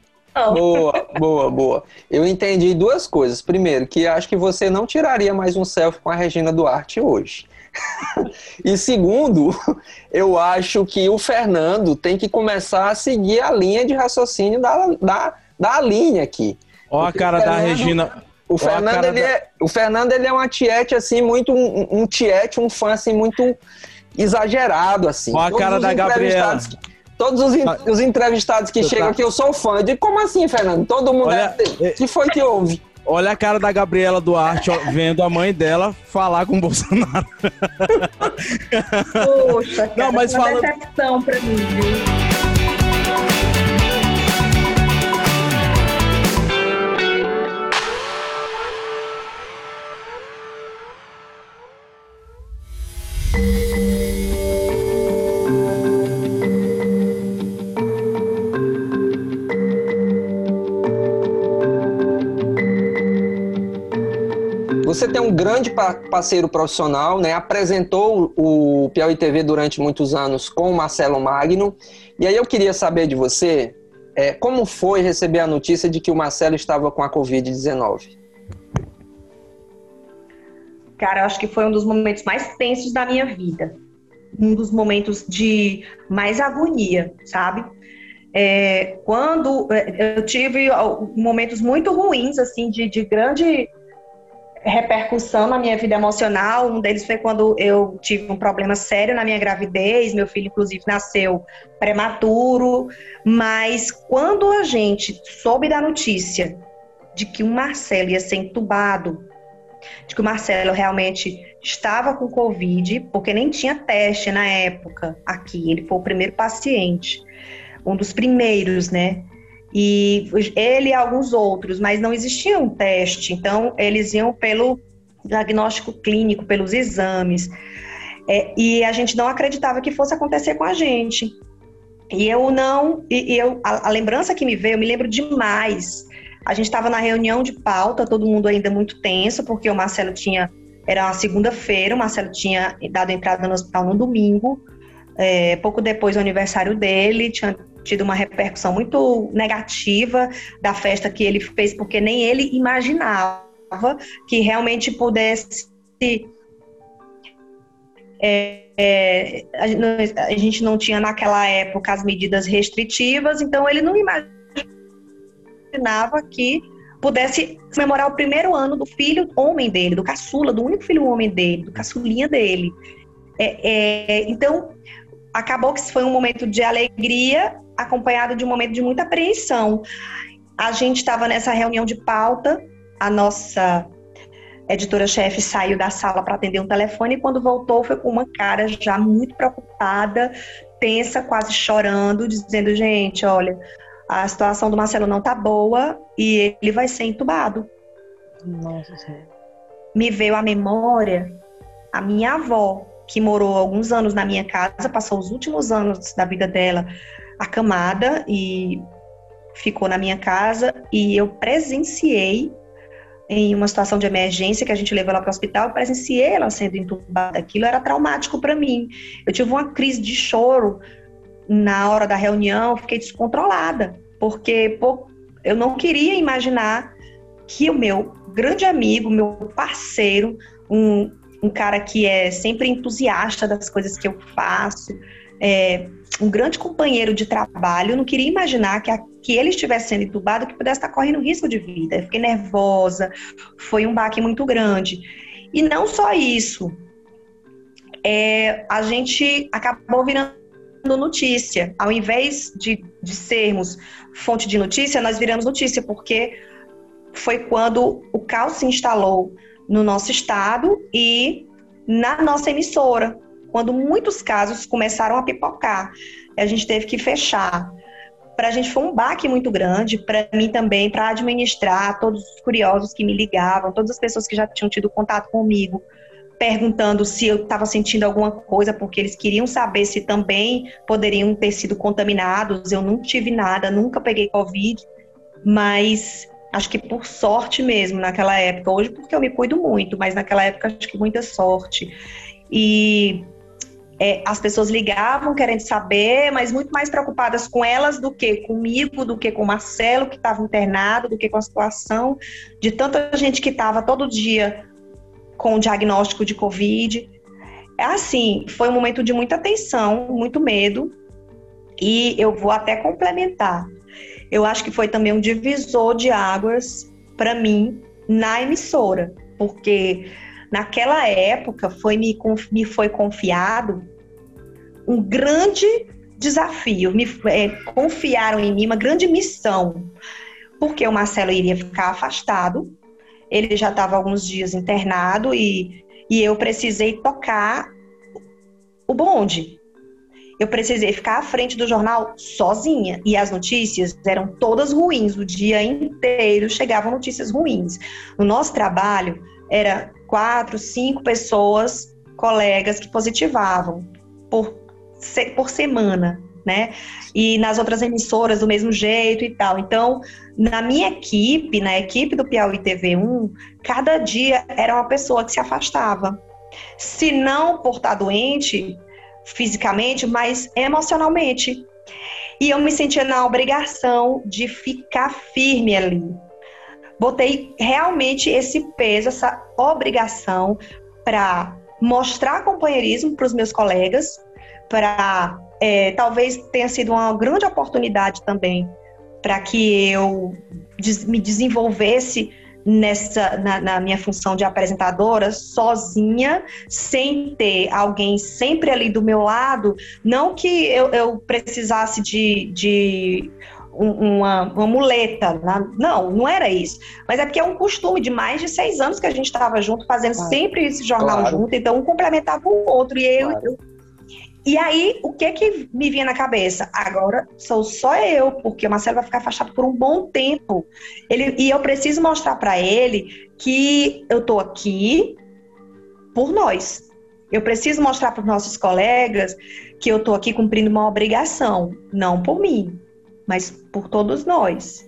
[SPEAKER 2] Boa, boa, boa. Eu entendi duas coisas. Primeiro, que acho que você não tiraria mais um selfie com a Regina Duarte hoje. e segundo, eu acho que o Fernando tem que começar a seguir a linha de raciocínio da, da, da linha aqui.
[SPEAKER 3] Ó a cara da Regina.
[SPEAKER 2] O Fernando, ele da... é, o Fernando ele é uma tiete, assim, muito. Um, um tiete, um fã, assim, muito exagerado, assim.
[SPEAKER 3] Ó a cara da Gabriela.
[SPEAKER 2] Todos os, os entrevistados que Você chegam tá... aqui, eu sou fã. Eu digo, como assim, Fernando? Todo mundo Olha, é... que foi que houve?
[SPEAKER 3] Olha a cara da Gabriela Duarte ó, vendo a mãe dela falar com o Bolsonaro.
[SPEAKER 1] Poxa, cara, Não, mas uma falando... decepção pra mim, viu?
[SPEAKER 2] Você tem um grande parceiro profissional, né? Apresentou o Piauí TV durante muitos anos com o Marcelo Magno. E aí eu queria saber de você é, como foi receber a notícia de que o Marcelo estava com a Covid-19?
[SPEAKER 1] Cara, acho que foi um dos momentos mais tensos da minha vida. Um dos momentos de mais agonia, sabe? É, quando é, eu tive momentos muito ruins, assim, de, de grande repercussão na minha vida emocional. Um deles foi quando eu tive um problema sério na minha gravidez. Meu filho, inclusive, nasceu prematuro. Mas quando a gente soube da notícia de que o Marcelo ia ser entubado, de que o Marcelo realmente estava com Covid, porque nem tinha teste na época aqui. Ele foi o primeiro paciente, um dos primeiros, né? E ele e alguns outros, mas não existia um teste, então eles iam pelo diagnóstico clínico, pelos exames, é, e a gente não acreditava que fosse acontecer com a gente. E eu não, e, e eu, a, a, lembrança que me veio, eu me lembro demais A gente estava na reunião de pauta, todo mundo ainda muito tenso, porque o Marcelo tinha. Era uma segunda-feira, o Marcelo tinha dado entrada no hospital no domingo. É, pouco depois do aniversário dele, tinha tido uma repercussão muito negativa da festa que ele fez, porque nem ele imaginava que realmente pudesse. É, é, a gente não tinha naquela época as medidas restritivas, então ele não imaginava que pudesse comemorar o primeiro ano do filho homem dele, do caçula, do único filho homem dele, do caçulinha dele. É, é, então, acabou que foi um momento de alegria, acompanhado de um momento de muita apreensão. A gente estava nessa reunião de pauta, a nossa editora-chefe saiu da sala para atender um telefone e quando voltou foi com uma cara já muito preocupada, tensa, quase chorando, dizendo: gente, olha, a situação do Marcelo não tá boa e ele vai ser entubado.
[SPEAKER 4] Nossa Senhora.
[SPEAKER 1] Me veio à memória a minha avó, que morou alguns anos na minha casa, passou os últimos anos da vida dela acamada e ficou na minha casa e eu presenciei em uma situação de emergência que a gente levou ela para o hospital, presenciei ela sendo entubada. Aquilo era traumático para mim. Eu tive uma crise de choro na hora da reunião, fiquei descontrolada, porque pô, eu não queria imaginar que o meu grande amigo, meu parceiro, um, um cara que é sempre entusiasta das coisas que eu faço, é, um grande companheiro de trabalho, não queria imaginar que, a, que ele estivesse sendo entubado, que pudesse estar correndo risco de vida. Eu fiquei nervosa, foi um baque muito grande. E não só isso, é, a gente acabou virando notícia. Ao invés de, de sermos fonte de notícia, nós viramos notícia, porque foi quando o caos se instalou no nosso estado e na nossa emissora, quando muitos casos começaram a pipocar. A gente teve que fechar. Para a gente foi um baque muito grande, para mim também, para administrar todos os curiosos que me ligavam, todas as pessoas que já tinham tido contato comigo, perguntando se eu estava sentindo alguma coisa, porque eles queriam saber se também poderiam ter sido contaminados. Eu não tive nada, nunca peguei Covid, mas acho que por sorte mesmo naquela época. Hoje, porque eu me cuido muito, mas naquela época acho que muita sorte. E é, as pessoas ligavam querendo saber, mas muito mais preocupadas com elas do que comigo, do que com o Marcelo, que estava internado, do que com a situação de tanta gente que estava todo dia com o diagnóstico de Covid. É assim, foi um momento de muita tensão, muito medo, e eu vou até complementar eu acho que foi também um divisor de águas para mim na emissora, porque naquela época foi me, me foi confiado um grande desafio, me é, confiaram em mim uma grande missão, porque o Marcelo iria ficar afastado, ele já estava alguns dias internado e, e eu precisei tocar o bonde, eu precisei ficar à frente do jornal sozinha. E as notícias eram todas ruins. O dia inteiro chegavam notícias ruins. No nosso trabalho, era quatro, cinco pessoas, colegas, que positivavam por, por semana. Né? E nas outras emissoras do mesmo jeito e tal. Então, na minha equipe, na equipe do Piauí TV1, cada dia era uma pessoa que se afastava. Se não por estar doente, fisicamente, mas emocionalmente. E eu me sentia na obrigação de ficar firme ali. Botei realmente esse peso, essa obrigação para mostrar companheirismo para os meus colegas, para é, talvez tenha sido uma grande oportunidade também para que eu me desenvolvesse nessa na, na, minha função de apresentadora sozinha, sem ter alguém sempre ali do meu lado, não que eu, eu precisasse de, de uma, uma muleta, né? não, não era isso, mas é porque é um costume de mais de seis anos que a gente estava junto, fazendo claro. sempre esse jornal claro. junto, então um complementava o outro, e eu, claro. eu e aí, o que que me vinha na cabeça? Agora sou só eu, porque o Marcelo vai ficar afastado por um bom tempo. Ele, e eu preciso mostrar para ele que eu tô aqui por nós. Eu preciso mostrar para os nossos colegas que eu tô aqui cumprindo uma obrigação, não por mim, mas por todos nós.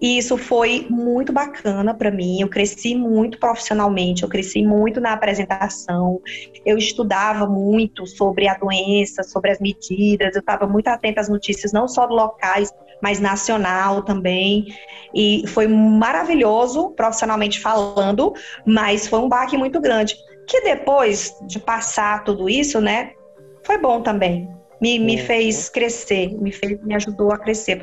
[SPEAKER 1] E isso foi muito bacana para mim. Eu cresci muito profissionalmente, eu cresci muito na apresentação. Eu estudava muito sobre a doença, sobre as medidas. Eu estava muito atenta às notícias, não só locais, mas nacional também. E foi maravilhoso, profissionalmente falando, mas foi um baque muito grande. Que depois de passar tudo isso, né, foi bom também. Me, me uhum. fez crescer, me, fez, me ajudou a crescer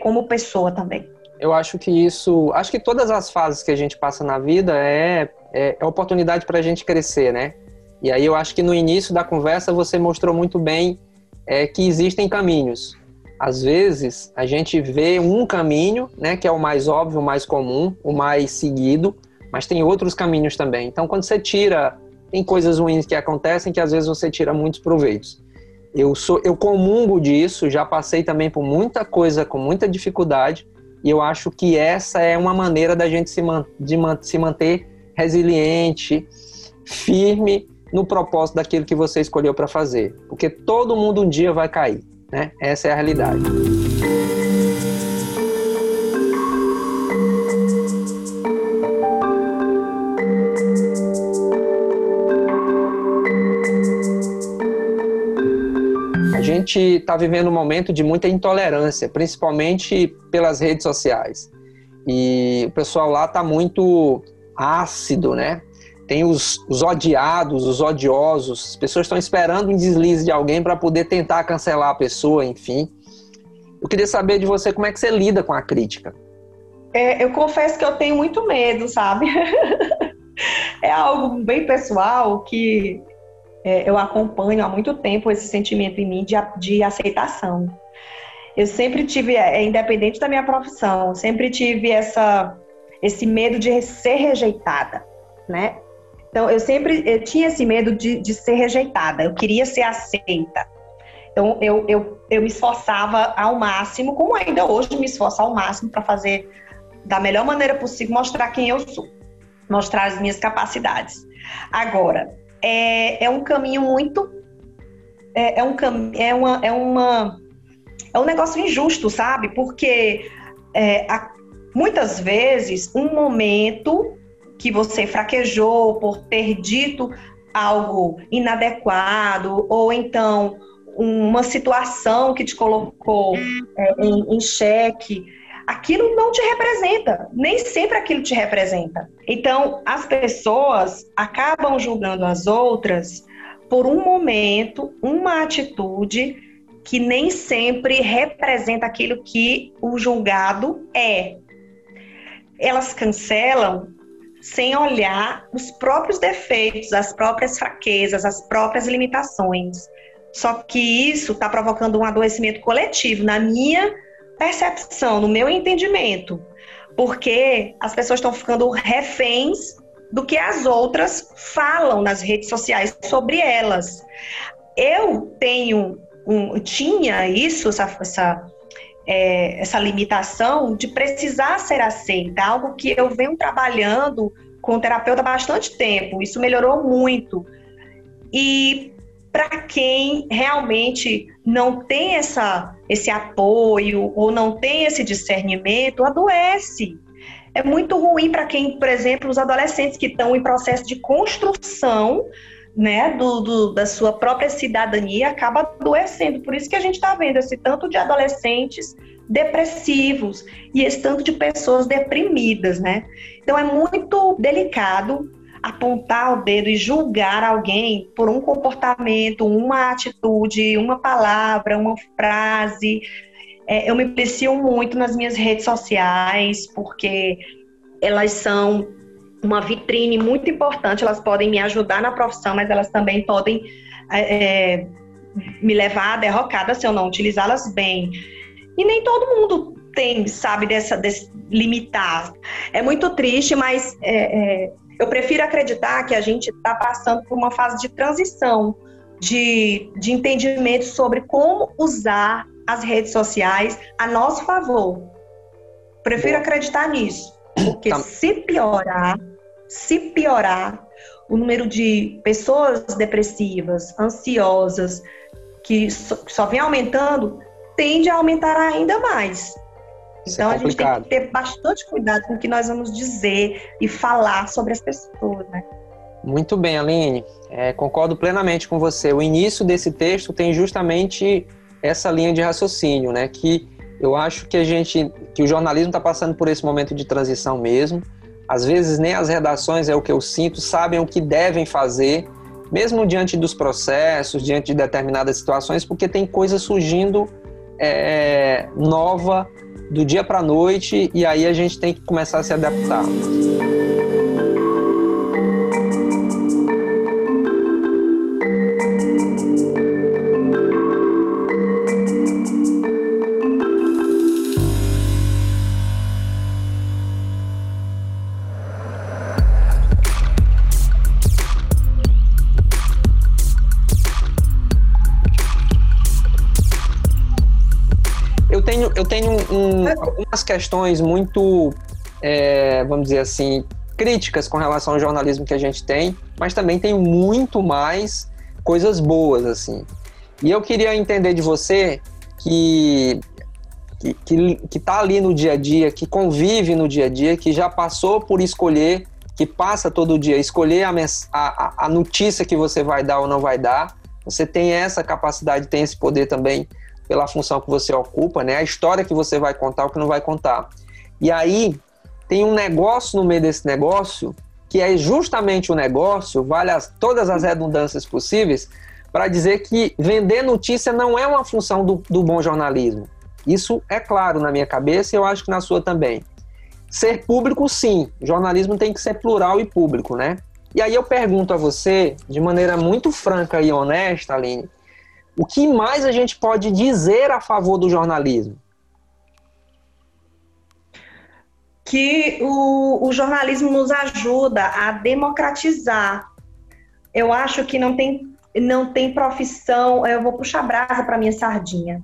[SPEAKER 1] como pessoa também
[SPEAKER 2] eu acho que isso. Acho que todas as fases que a gente passa na vida é, é, é oportunidade para a gente crescer, né? E aí eu acho que no início da conversa você mostrou muito bem é, que existem caminhos. Às vezes a gente vê um caminho, né, que é o mais óbvio, o mais comum, o mais seguido, mas tem outros caminhos também. Então quando você tira, tem coisas ruins que acontecem que às vezes você tira muitos proveitos. Eu sou, eu comungo disso, já passei também por muita coisa com muita dificuldade, e eu acho que essa é uma maneira da gente se, man de man se manter resiliente, firme no propósito daquilo que você escolheu para fazer. Porque todo mundo um dia vai cair, né? Essa é a realidade. Gente está vivendo um momento de muita intolerância, principalmente pelas redes sociais. E o pessoal lá está muito ácido, né? Tem os, os, odiados, os odiosos, as pessoas estão esperando um deslize de alguém para poder tentar cancelar a pessoa, enfim. Eu queria saber de você como é que você lida com a crítica.
[SPEAKER 1] É, eu confesso que eu tenho muito medo, sabe? é algo bem pessoal que é, eu acompanho há muito tempo esse sentimento em mim de, de aceitação. Eu sempre tive, é, é, independente da minha profissão, sempre tive essa, esse medo de ser rejeitada, né? Então, eu sempre eu tinha esse medo de, de ser rejeitada, eu queria ser aceita. Então, eu, eu, eu me esforçava ao máximo, como ainda hoje me esforço ao máximo para fazer da melhor maneira possível, mostrar quem eu sou, mostrar as minhas capacidades. Agora, é, é um caminho muito. É, é, um, é, uma, é, uma, é um negócio injusto, sabe? Porque é, a, muitas vezes um momento que você fraquejou por ter dito algo inadequado, ou então uma situação que te colocou é, em, em xeque, aquilo não te representa, nem sempre aquilo te representa. Então, as pessoas acabam julgando as outras por um momento, uma atitude que nem sempre representa aquilo que o julgado é. Elas cancelam sem olhar os próprios defeitos, as próprias fraquezas, as próprias limitações. Só que isso está provocando um adoecimento coletivo na minha percepção, no meu entendimento, porque as pessoas estão ficando reféns do que as outras falam nas redes sociais sobre elas. Eu tenho um, tinha isso, essa, essa, é, essa limitação de precisar ser aceita, algo que eu venho trabalhando com o terapeuta há bastante tempo. Isso melhorou muito. E para quem realmente não tem essa, esse apoio ou não tem esse discernimento, adoece. É muito ruim para quem, por exemplo, os adolescentes que estão em processo de construção né, do, do, da sua própria cidadania acaba adoecendo. Por isso que a gente está vendo esse tanto de adolescentes depressivos e esse tanto de pessoas deprimidas, né? Então é muito delicado apontar o dedo e julgar alguém por um comportamento, uma atitude, uma palavra, uma frase. É, eu me policio muito nas minhas redes sociais, porque elas são uma vitrine muito importante, elas podem me ajudar na profissão, mas elas também podem é, é me levar à derrocada se eu não utilizá-las bem. E nem todo mundo tem, sabe, dessa, desse limitar. É muito triste, mas é, é, eu prefiro acreditar que a gente está passando por uma fase de transição, de, de entendimento sobre como usar as redes sociais a nosso favor. Prefiro acreditar nisso, porque tá. se piorar, se piorar, o número de pessoas depressivas, ansiosas, que só, só vem aumentando, tende a aumentar ainda mais. Então
[SPEAKER 2] é
[SPEAKER 1] a gente tem que ter bastante cuidado com o que nós vamos dizer e falar sobre as pessoas, né?
[SPEAKER 2] Muito bem, Aline. É, concordo plenamente com você. O início desse texto tem justamente essa linha de raciocínio, né? Que eu acho que a gente, que o jornalismo está passando por esse momento de transição mesmo. Às vezes nem as redações é o que eu sinto sabem o que devem fazer, mesmo diante dos processos, diante de determinadas situações, porque tem coisa surgindo é, nova do dia para noite e aí a gente tem que começar a se adaptar. Algumas questões muito, é, vamos dizer assim, críticas com relação ao jornalismo que a gente tem, mas também tem muito mais coisas boas, assim. E eu queria entender de você que que, que, que tá ali no dia a dia, que convive no dia a dia, que já passou por escolher, que passa todo dia, escolher a, a, a notícia que você vai dar ou não vai dar. Você tem essa capacidade, tem esse poder também pela função que você ocupa, né? A história que você vai contar, o que não vai contar. E aí tem um negócio no meio desse negócio que é justamente o negócio, vale as, todas as redundâncias possíveis, para dizer que vender notícia não é uma função do, do bom jornalismo. Isso é claro na minha cabeça e eu acho que na sua também. Ser público, sim. Jornalismo tem que ser plural e público, né? E aí eu pergunto a você, de maneira muito franca e honesta, Aline, o que mais a gente pode dizer a favor do jornalismo?
[SPEAKER 1] Que o, o jornalismo nos ajuda a democratizar. Eu acho que não tem, não tem profissão. Eu vou puxar brasa para minha sardinha.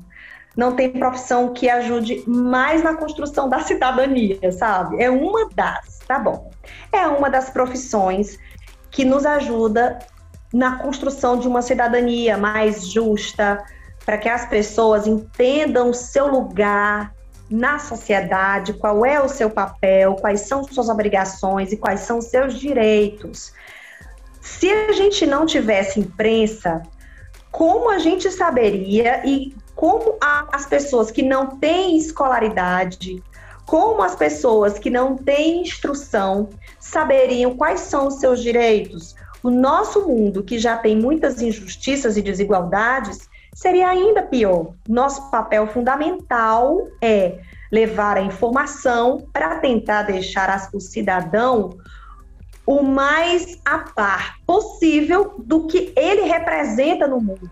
[SPEAKER 1] Não tem profissão que ajude mais na construção da cidadania, sabe? É uma das, tá bom? É uma das profissões que nos ajuda na construção de uma cidadania mais justa, para que as pessoas entendam o seu lugar na sociedade, qual é o seu papel, quais são suas obrigações e quais são seus direitos. Se a gente não tivesse imprensa, como a gente saberia e como as pessoas que não têm escolaridade, como as pessoas que não têm instrução saberiam quais são os seus direitos, o nosso mundo, que já tem muitas injustiças e desigualdades, seria ainda pior. Nosso papel fundamental é levar a informação para tentar deixar o cidadão o mais a par possível do que ele representa no mundo.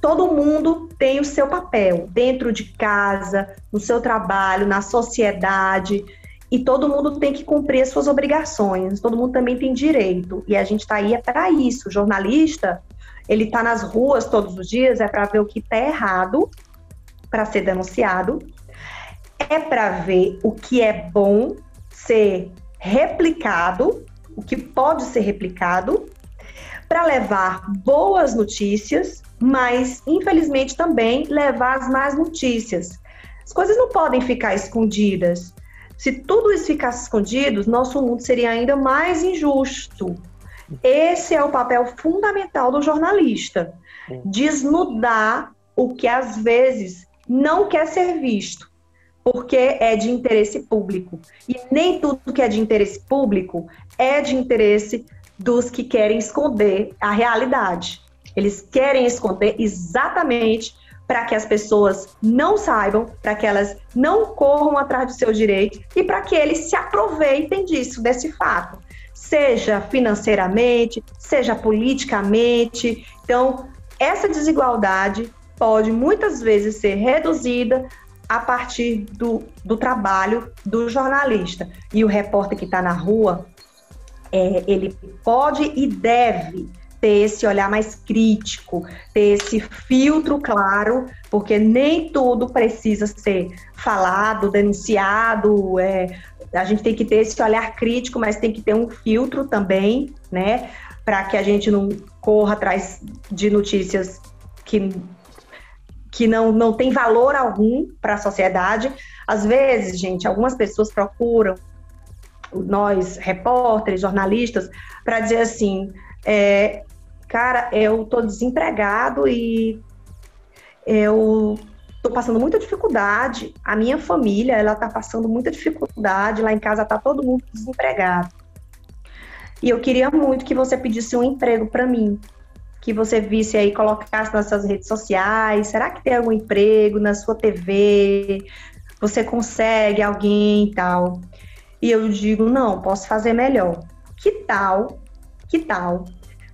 [SPEAKER 1] Todo mundo tem o seu papel dentro de casa, no seu trabalho, na sociedade. E todo mundo tem que cumprir as suas obrigações, todo mundo também tem direito. E a gente está aí é para isso. O jornalista, ele está nas ruas todos os dias, é para ver o que está errado, para ser denunciado, é para ver o que é bom ser replicado, o que pode ser replicado, para levar boas notícias, mas infelizmente também levar as más notícias. As coisas não podem ficar escondidas. Se tudo isso ficasse escondido, nosso mundo seria ainda mais injusto. Esse é o papel fundamental do jornalista: desnudar o que às vezes não quer ser visto, porque é de interesse público. E nem tudo que é de interesse público é de interesse dos que querem esconder a realidade. Eles querem esconder exatamente para que as pessoas não saibam, para que elas não corram atrás do seu direito e para que eles se aproveitem disso, desse fato, seja financeiramente, seja politicamente. Então, essa desigualdade pode muitas vezes ser reduzida a partir do, do trabalho do jornalista. E o repórter que está na rua, é, ele pode e deve ter esse olhar mais crítico, ter esse filtro claro, porque nem tudo precisa ser falado, denunciado. É, a gente tem que ter esse olhar crítico, mas tem que ter um filtro também, né? Para que a gente não corra atrás de notícias que, que não, não tem valor algum para a sociedade. Às vezes, gente, algumas pessoas procuram nós, repórteres, jornalistas, para dizer assim: é, cara, eu estou desempregado e eu estou passando muita dificuldade. A minha família, ela está passando muita dificuldade. Lá em casa está todo mundo desempregado. E eu queria muito que você pedisse um emprego para mim. Que você visse aí, colocasse nas suas redes sociais. Será que tem algum emprego na sua TV? Você consegue alguém e tal? E eu digo, não, posso fazer melhor. Que tal? Que tal?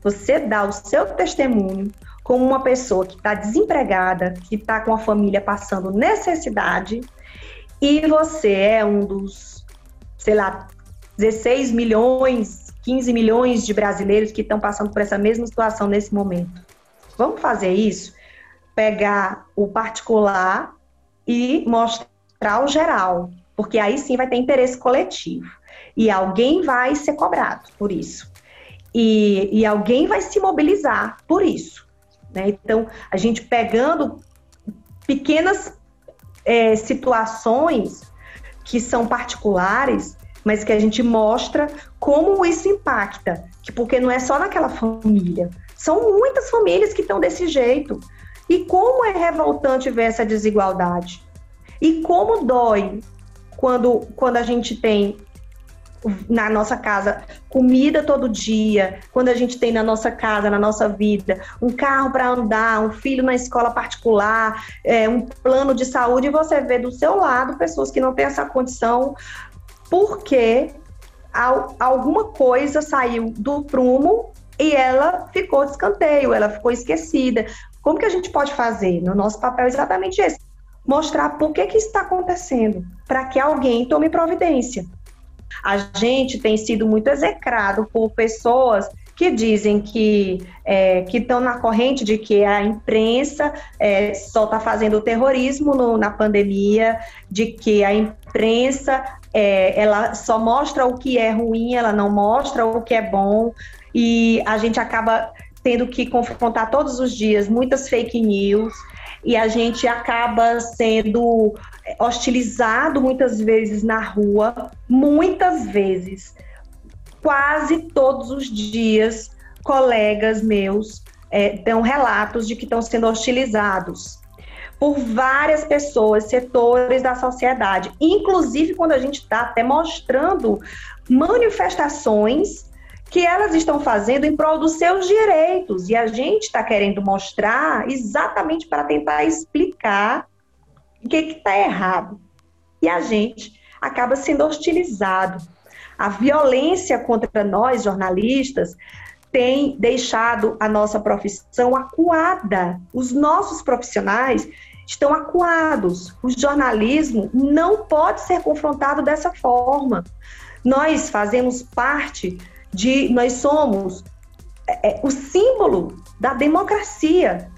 [SPEAKER 1] Você dá o seu testemunho como uma pessoa que está desempregada, que está com a família passando necessidade, e você é um dos, sei lá, 16 milhões, 15 milhões de brasileiros que estão passando por essa mesma situação nesse momento. Vamos fazer isso? Pegar o particular e mostrar o geral, porque aí sim vai ter interesse coletivo. E alguém vai ser cobrado por isso. E, e alguém vai se mobilizar por isso. Né? Então, a gente pegando pequenas é, situações que são particulares, mas que a gente mostra como isso impacta, que porque não é só naquela família, são muitas famílias que estão desse jeito. E como é revoltante ver essa desigualdade. E como dói quando, quando a gente tem na nossa casa comida todo dia, quando a gente tem na nossa casa, na nossa vida, um carro para andar, um filho na escola particular, é, um plano de saúde, e você vê do seu lado pessoas que não têm essa condição, porque alguma coisa saiu do prumo e ela ficou de escanteio, ela ficou esquecida. Como que a gente pode fazer? No nosso papel é exatamente esse. Mostrar por que, que isso está acontecendo, para que alguém tome providência. A gente tem sido muito execrado por pessoas que dizem que é, que estão na corrente de que a imprensa é, só está fazendo terrorismo no, na pandemia, de que a imprensa é, ela só mostra o que é ruim, ela não mostra o que é bom, e a gente acaba tendo que confrontar todos os dias muitas fake news e a gente acaba sendo hostilizado muitas vezes na rua, muitas vezes, quase todos os dias, colegas meus é, dão relatos de que estão sendo hostilizados por várias pessoas, setores da sociedade, inclusive quando a gente está até mostrando manifestações que elas estão fazendo em prol dos seus direitos. E a gente está querendo mostrar exatamente para tentar explicar o que está errado. E a gente acaba sendo hostilizado. A violência contra nós, jornalistas, tem deixado a nossa profissão acuada. Os nossos profissionais estão acuados. O jornalismo não pode ser confrontado dessa forma. Nós fazemos parte de nós somos é, é, o símbolo da democracia,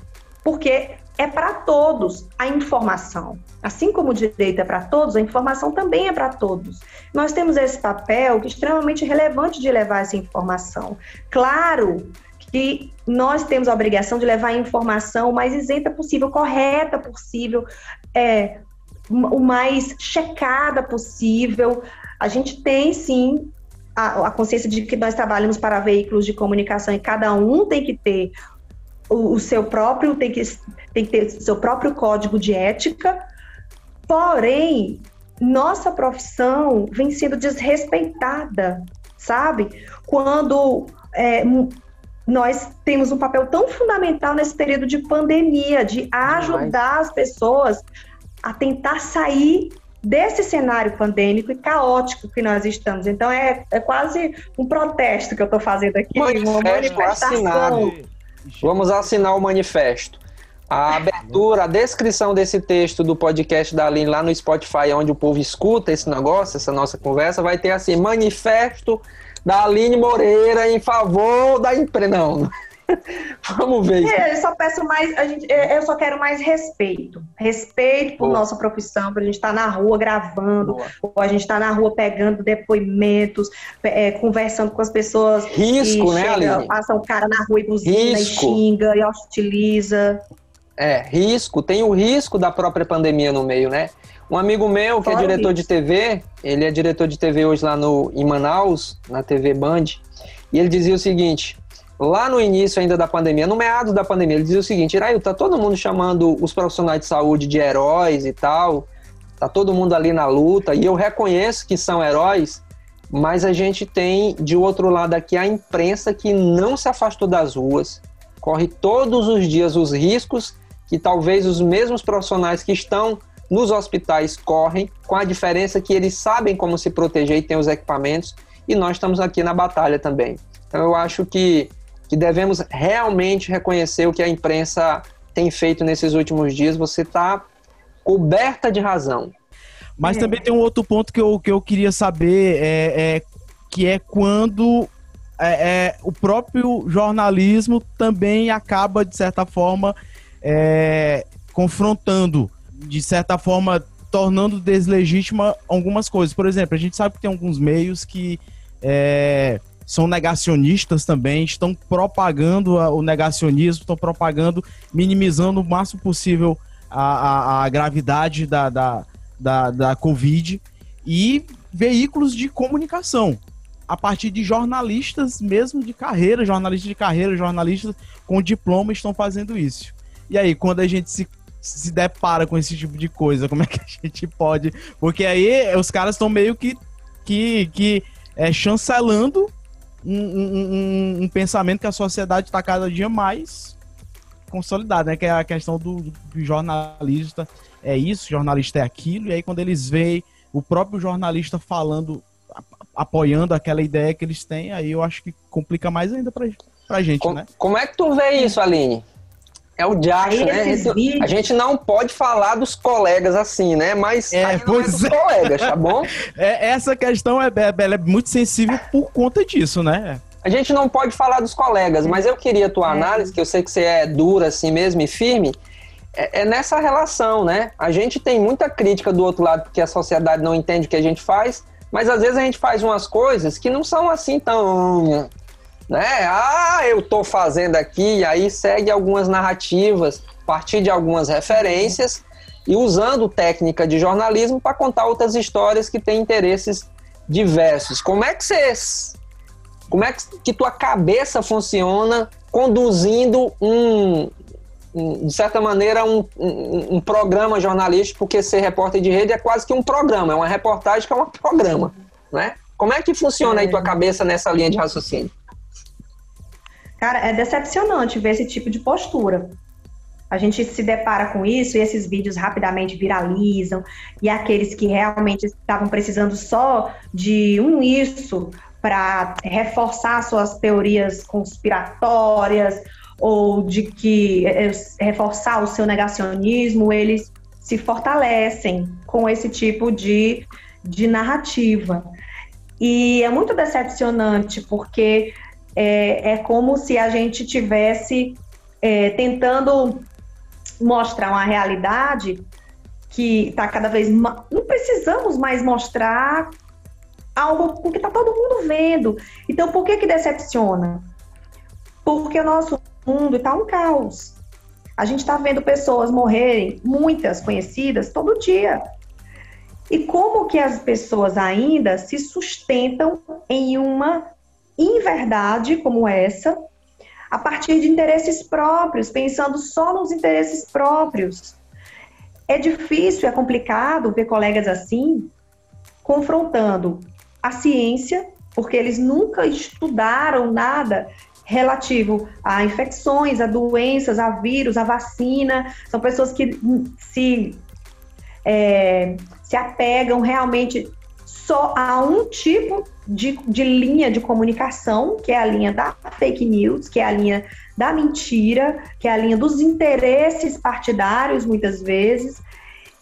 [SPEAKER 1] porque é para todos a informação. Assim como o direito é para todos, a informação também é para todos. Nós temos esse papel que é extremamente relevante de levar essa informação. Claro que nós temos a obrigação de levar a informação o mais isenta possível, correta possível, é, o mais checada possível. A gente tem sim a, a, consciência de que nós trabalhamos para veículos de comunicação e cada um tem que ter o, o seu próprio, tem que, tem que ter seu próprio código de ética, porém, nossa profissão vem sendo desrespeitada, sabe? Quando é, nós temos um papel tão fundamental nesse período de pandemia, de ajudar as pessoas a tentar sair desse cenário pandêmico e caótico que nós estamos. Então é, é quase um protesto que eu estou fazendo aqui,
[SPEAKER 2] manifesto uma manifestação. Assinado. Vamos assinar o manifesto. A abertura, a descrição desse texto do podcast da Aline lá no Spotify, onde o povo escuta esse negócio, essa nossa conversa, vai ter assim: manifesto da Aline Moreira em favor da empresa. Não, Vamos ver.
[SPEAKER 1] É, eu só peço mais, a gente, é, eu só quero mais respeito. Respeito por Boa. nossa profissão, para a gente estar tá na rua gravando, Boa. ou a gente estar tá na rua pegando depoimentos, é, conversando com as pessoas.
[SPEAKER 2] Risco, né,
[SPEAKER 1] chega,
[SPEAKER 2] Aline?
[SPEAKER 1] Passa um cara na rua e buzina e xinga e hostiliza.
[SPEAKER 2] É, risco, tem o risco da própria pandemia no meio, né? Um amigo meu que é diretor de TV, ele é diretor de TV hoje lá no, em Manaus, na TV Band, e ele dizia o seguinte: lá no início ainda da pandemia, no meados da pandemia, ele dizia o seguinte: Irail, tá todo mundo chamando os profissionais de saúde de heróis e tal, tá todo mundo ali na luta, e eu reconheço que são heróis, mas a gente tem de outro lado aqui a imprensa que não se afastou das ruas, corre todos os dias os riscos que talvez os mesmos profissionais que estão nos hospitais correm, com a diferença que eles sabem como se proteger e têm os equipamentos, e nós estamos aqui na batalha também. Então eu acho que, que devemos realmente reconhecer o que a imprensa tem feito nesses últimos dias. Você está coberta de razão.
[SPEAKER 3] Mas é. também tem um outro ponto que eu, que eu queria saber, é, é que é quando é, é, o próprio jornalismo também acaba, de certa forma, é, confrontando de certa forma, tornando deslegítima algumas coisas. Por exemplo, a gente sabe que tem alguns meios que é, são negacionistas também, estão propagando o negacionismo, estão propagando, minimizando o máximo possível a, a, a gravidade da, da, da, da Covid e veículos de comunicação a partir de jornalistas mesmo de carreira, jornalistas de carreira, jornalistas com diploma estão fazendo isso. E aí, quando a gente se se depara com esse tipo de coisa? Como é que a gente pode. Porque aí os caras estão meio que, que, que é, chancelando um, um, um, pensamento que a sociedade está cada dia mais consolidada, né? Que é a questão do, do jornalista é isso, jornalista é aquilo, e aí quando eles veem o próprio jornalista falando, apoiando aquela ideia que eles têm, aí eu acho que complica mais ainda pra, pra gente, né?
[SPEAKER 2] Como é que tu vê isso, Aline? É o Jackson, né? A gente, a gente, não pode falar dos colegas assim, né? Mas
[SPEAKER 3] é, pois
[SPEAKER 2] é dos colegas, tá bom?
[SPEAKER 3] É, essa questão é, é, é, muito sensível por conta disso, né?
[SPEAKER 2] A gente não pode falar dos colegas, mas eu queria a tua é. análise, que eu sei que você é dura assim mesmo e firme, é, é nessa relação, né? A gente tem muita crítica do outro lado porque a sociedade não entende o que a gente faz, mas às vezes a gente faz umas coisas que não são assim tão né? Ah, eu tô fazendo aqui, e aí segue algumas narrativas, a partir de algumas referências e usando técnica de jornalismo para contar outras histórias que têm interesses diversos. Como é que você como é que tua cabeça funciona conduzindo um, um de certa maneira, um, um, um, programa jornalístico, porque ser repórter de rede é quase que um programa, é uma reportagem que é um programa, né? Como é que funciona aí tua cabeça nessa linha de raciocínio?
[SPEAKER 1] Cara, é decepcionante ver esse tipo de postura. A gente se depara com isso e esses vídeos rapidamente viralizam, e aqueles que realmente estavam precisando só de um isso para reforçar suas teorias conspiratórias ou de que é, reforçar o seu negacionismo, eles se fortalecem com esse tipo de, de narrativa. E é muito decepcionante, porque é, é como se a gente tivesse é, tentando mostrar uma realidade que está cada vez mais. Não precisamos mais mostrar algo que está todo mundo vendo. Então, por que, que decepciona? Porque o nosso mundo está um caos. A gente está vendo pessoas morrerem, muitas conhecidas, todo dia. E como que as pessoas ainda se sustentam em uma inverdade como essa, a partir de interesses próprios, pensando só nos interesses próprios. É difícil, é complicado ver colegas assim confrontando a ciência, porque eles nunca estudaram nada relativo a infecções, a doenças, a vírus, a vacina. São pessoas que se, é, se apegam realmente só a um tipo de, de linha de comunicação, que é a linha da fake news, que é a linha da mentira, que é a linha dos interesses partidários, muitas vezes.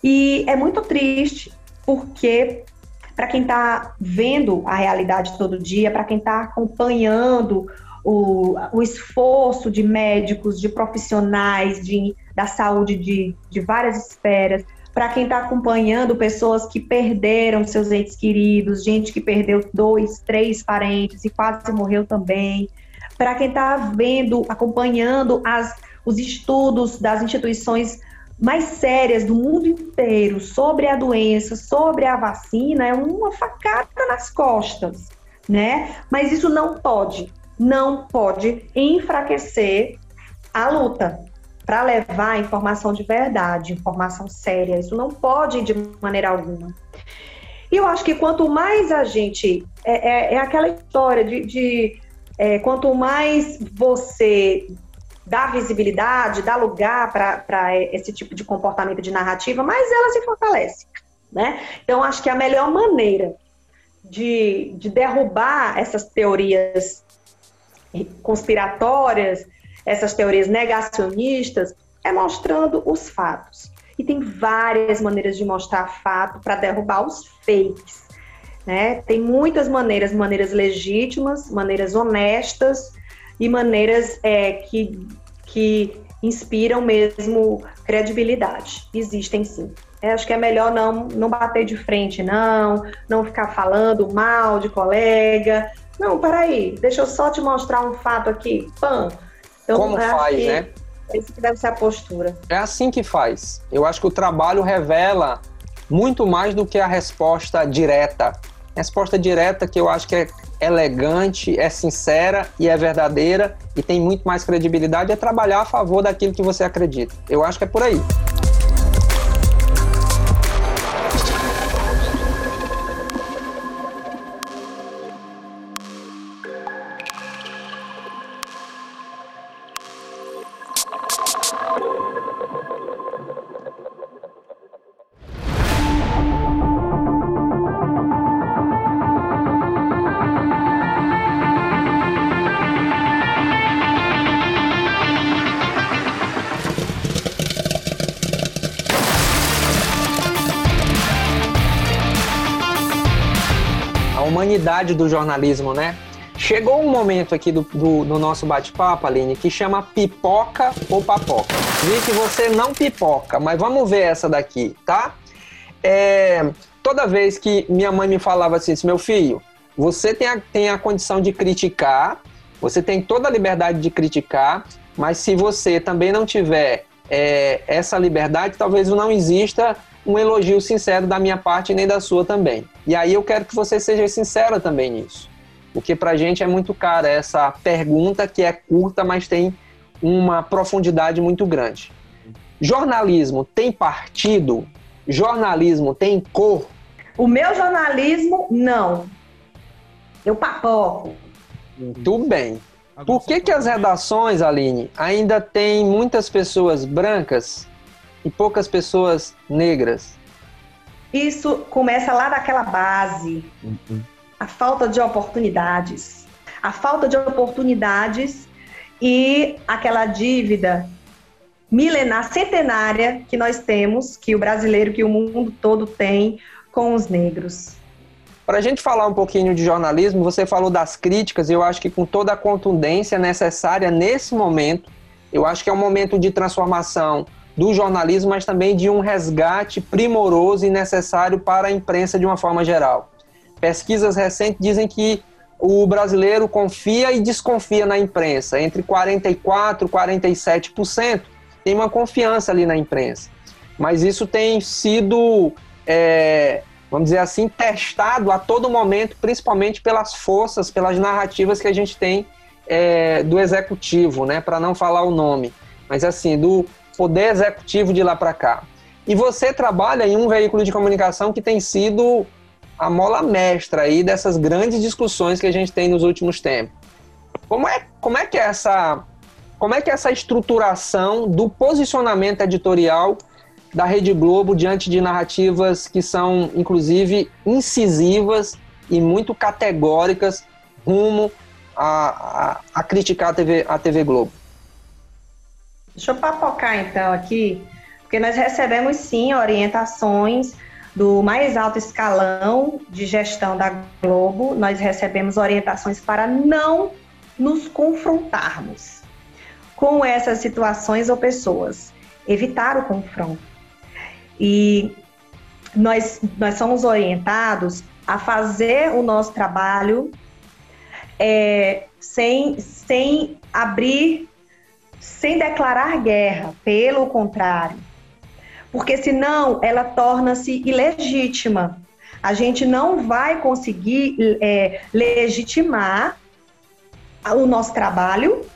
[SPEAKER 1] E é muito triste, porque para quem está vendo a realidade todo dia, para quem está acompanhando o, o esforço de médicos, de profissionais de, da saúde de, de várias esferas, para quem está acompanhando pessoas que perderam seus entes queridos, gente que perdeu dois, três parentes e quase morreu também, para quem está vendo, acompanhando as, os estudos das instituições mais sérias do mundo inteiro sobre a doença, sobre a vacina, é uma facada nas costas, né? Mas isso não pode, não pode enfraquecer a luta para levar informação de verdade, informação séria. Isso não pode de maneira alguma. E eu acho que quanto mais a gente. É, é, é aquela história de. de é, quanto mais você dá visibilidade, dá lugar para esse tipo de comportamento de narrativa, mais ela se fortalece. Né? Então, acho que a melhor maneira de, de derrubar essas teorias conspiratórias, essas teorias negacionistas, é mostrando os fatos. E tem várias maneiras de mostrar fato para derrubar os fakes. Né? Tem muitas maneiras, maneiras legítimas, maneiras honestas e maneiras é, que, que inspiram mesmo credibilidade. Existem sim. É, acho que é melhor não, não bater de frente, não, não ficar falando mal de colega. Não, peraí, deixa eu só te mostrar um fato aqui. Pam.
[SPEAKER 2] Então, Como faz,
[SPEAKER 1] que
[SPEAKER 2] né?
[SPEAKER 1] Esse que deve ser a postura.
[SPEAKER 2] É assim que faz. Eu acho que o trabalho revela muito mais do que a resposta direta. Resposta direta que eu acho que é elegante, é sincera e é verdadeira e tem muito mais credibilidade é trabalhar a favor daquilo que você acredita. Eu acho que é por aí. Humanidade do jornalismo, né? Chegou um momento aqui do, do, do nosso bate-papo, Aline, que chama pipoca ou papoca. Vi que você não pipoca, mas vamos ver essa daqui, tá? É, toda vez que minha mãe me falava assim, meu filho, você tem a, tem a condição de criticar, você tem toda a liberdade de criticar, mas se você também não tiver é, essa liberdade, talvez não exista um elogio sincero da minha parte nem da sua também. E aí eu quero que você seja sincera também nisso. Porque pra gente é muito caro essa pergunta que é curta, mas tem uma profundidade muito grande. Jornalismo tem partido? Jornalismo tem cor?
[SPEAKER 1] O meu jornalismo, não. Eu papoco.
[SPEAKER 2] Tudo bem. Por que, que as redações, Aline, ainda tem muitas pessoas brancas e poucas pessoas negras?
[SPEAKER 1] Isso começa lá daquela base. Uhum. A falta de oportunidades. A falta de oportunidades e aquela dívida milenar, centenária que nós temos, que o brasileiro, que o mundo todo tem com os negros.
[SPEAKER 2] Para a gente falar um pouquinho de jornalismo, você falou das críticas, eu acho que com toda a contundência necessária nesse momento, eu acho que é um momento de transformação do jornalismo, mas também de um resgate primoroso e necessário para a imprensa de uma forma geral. Pesquisas recentes dizem que o brasileiro confia e desconfia na imprensa, entre 44% e 47%. Tem uma confiança ali na imprensa. Mas isso tem sido, é, vamos dizer assim, testado a todo momento, principalmente pelas forças, pelas narrativas que a gente tem é, do executivo, né, para não falar o nome. Mas assim, do, poder executivo de lá para cá. E você trabalha em um veículo de comunicação que tem sido a mola mestra aí dessas grandes discussões que a gente tem nos últimos tempos. Como é, como é que é essa como é que é essa estruturação do posicionamento editorial da Rede Globo diante de narrativas que são inclusive incisivas e muito categóricas rumo a, a, a criticar a TV, a TV Globo?
[SPEAKER 1] Deixa eu papocar então aqui, porque nós recebemos sim orientações do mais alto escalão de gestão da Globo, nós recebemos orientações para não nos confrontarmos com essas situações ou pessoas, evitar o confronto. E nós, nós somos orientados a fazer o nosso trabalho é, sem, sem abrir sem declarar guerra, pelo contrário. Porque senão ela torna-se ilegítima. A gente não vai conseguir é, legitimar o nosso trabalho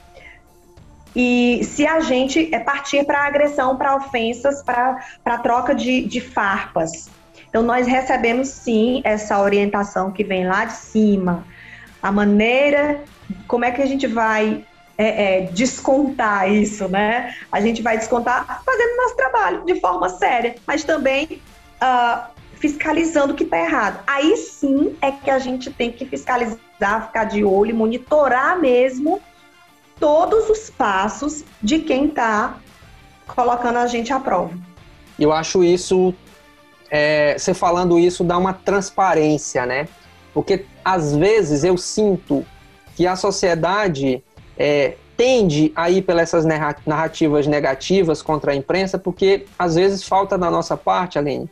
[SPEAKER 1] e se a gente é partir para agressão, para ofensas, para troca de, de farpas. Então, nós recebemos sim essa orientação que vem lá de cima. A maneira, como é que a gente vai é, é, descontar isso, né? A gente vai descontar fazendo nosso trabalho de forma séria, mas também uh, fiscalizando o que está errado. Aí sim é que a gente tem que fiscalizar, ficar de olho, monitorar mesmo todos os passos de quem está colocando a gente à prova.
[SPEAKER 2] Eu acho isso, é, você falando isso dá uma transparência, né? Porque às vezes eu sinto que a sociedade é, tende a ir pelas essas narrativas negativas contra a imprensa, porque às vezes falta da nossa parte, Aline,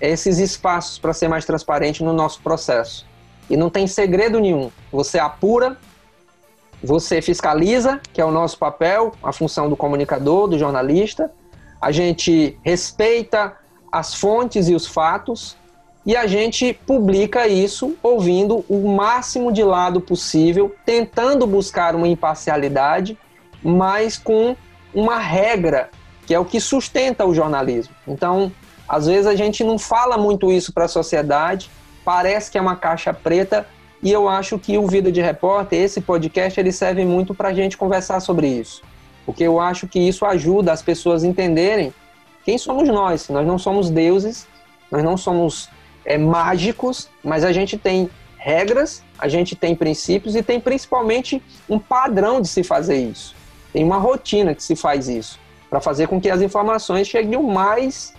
[SPEAKER 2] esses espaços para ser mais transparente no nosso processo. E não tem segredo nenhum. Você apura, você fiscaliza, que é o nosso papel, a função do comunicador, do jornalista. A gente respeita as fontes e os fatos e a gente publica isso ouvindo o máximo de lado possível, tentando buscar uma imparcialidade, mas com uma regra que é o que sustenta o jornalismo. Então, às vezes a gente não fala muito isso para a sociedade, parece que é uma caixa preta, e eu acho que o Vida de Repórter, esse podcast, ele serve muito para a gente conversar sobre isso. Porque eu acho que isso ajuda as pessoas a entenderem quem somos nós. Nós não somos deuses, nós não somos é, mágicos, mas a gente tem regras, a gente tem princípios e tem principalmente um padrão de se fazer isso. Tem uma rotina que se faz isso, para fazer com que as informações cheguem o mais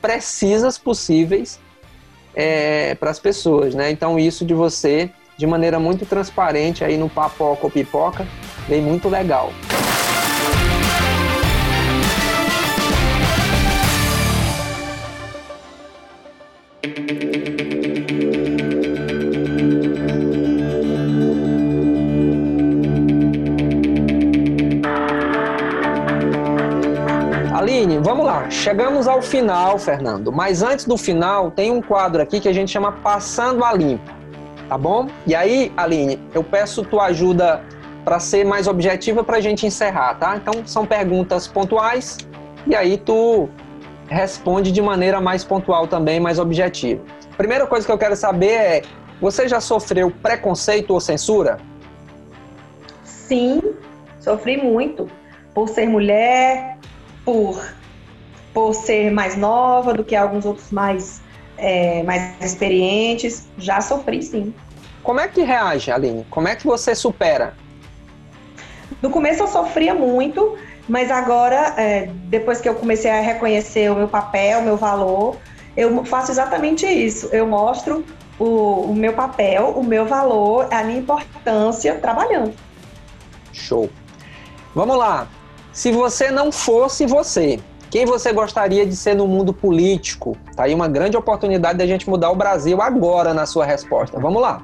[SPEAKER 2] precisas possíveis é, para as pessoas, né? Então isso de você de maneira muito transparente aí no Papoca ou Pipoca, vem muito legal. Aline, vamos lá. Chegamos ao final, Fernando. Mas antes do final, tem um quadro aqui que a gente chama Passando a Limpo tá bom? E aí, Aline, eu peço tua ajuda para ser mais objetiva para a gente encerrar, tá? Então, são perguntas pontuais e aí tu responde de maneira mais pontual também, mais objetiva. Primeira coisa que eu quero saber é: você já sofreu preconceito ou censura?
[SPEAKER 1] Sim, sofri muito. Por ser mulher, por, por ser mais nova do que alguns outros mais é, mais experientes, já sofri sim.
[SPEAKER 2] Como é que reage, Aline? Como é que você supera?
[SPEAKER 1] No começo eu sofria muito, mas agora, é, depois que eu comecei a reconhecer o meu papel, o meu valor, eu faço exatamente isso. Eu mostro o, o meu papel, o meu valor, a minha importância trabalhando.
[SPEAKER 2] Show. Vamos lá. Se você não fosse você, quem você gostaria de ser no mundo político? Tá aí uma grande oportunidade da gente mudar o Brasil agora na sua resposta. Vamos lá.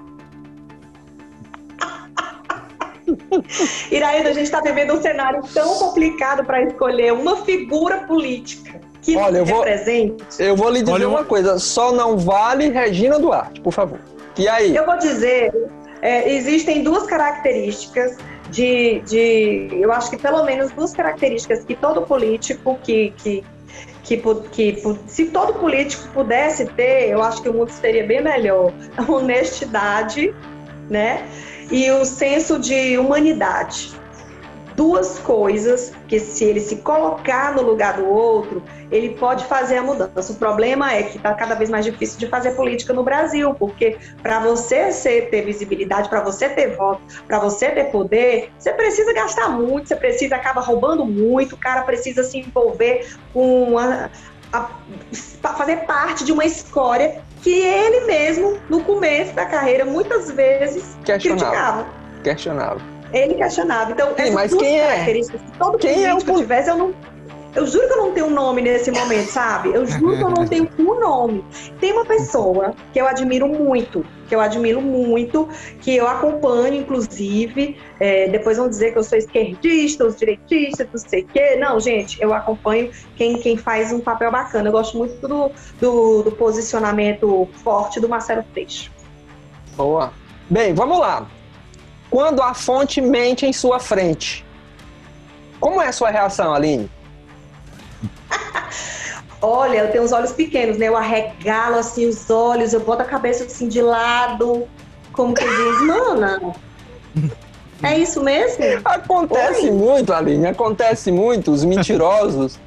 [SPEAKER 1] Iraída, a gente está vivendo um cenário tão complicado para escolher uma figura política que Olha, eu vou, represente.
[SPEAKER 2] Eu vou lhe dizer Olha, uma coisa: só não vale Regina Duarte, por favor. E aí?
[SPEAKER 1] Eu vou dizer: é, existem duas características de, de, eu acho que pelo menos duas características que todo político que, que, que, que, se todo político pudesse ter, eu acho que o mundo seria bem melhor. A honestidade, né? E o senso de humanidade duas coisas que se ele se colocar no lugar do outro, ele pode fazer a mudança. O problema é que está cada vez mais difícil de fazer política no Brasil, porque para você ser, ter visibilidade, para você ter voto, para você ter poder, você precisa gastar muito, você precisa acaba roubando muito, o cara precisa se envolver com a, a, a fazer parte de uma escória que ele mesmo, no começo da carreira, muitas vezes criticava.
[SPEAKER 2] Questionava.
[SPEAKER 1] Ele questionava. Então, Sim, mas duas quem é? é? todo quem é o que tivesse, eu não. Eu juro que eu não tenho um nome nesse momento, sabe? Eu juro que eu não tenho um nome. Tem uma pessoa que eu admiro muito, que eu admiro muito, que eu acompanho, inclusive. É, depois vão dizer que eu sou esquerdista, os direitistas, não sei o quê. Não, gente, eu acompanho quem, quem faz um papel bacana. Eu gosto muito do, do, do posicionamento forte do Marcelo Freixo.
[SPEAKER 2] Boa. Bem, vamos lá. Quando a fonte mente em sua frente, como é a sua reação, Aline?
[SPEAKER 1] Olha, eu tenho os olhos pequenos, né? Eu arregalo assim os olhos, eu boto a cabeça assim de lado, como que diz, mana. É isso mesmo?
[SPEAKER 2] Acontece Oi? muito, Aline, acontece muito, os mentirosos.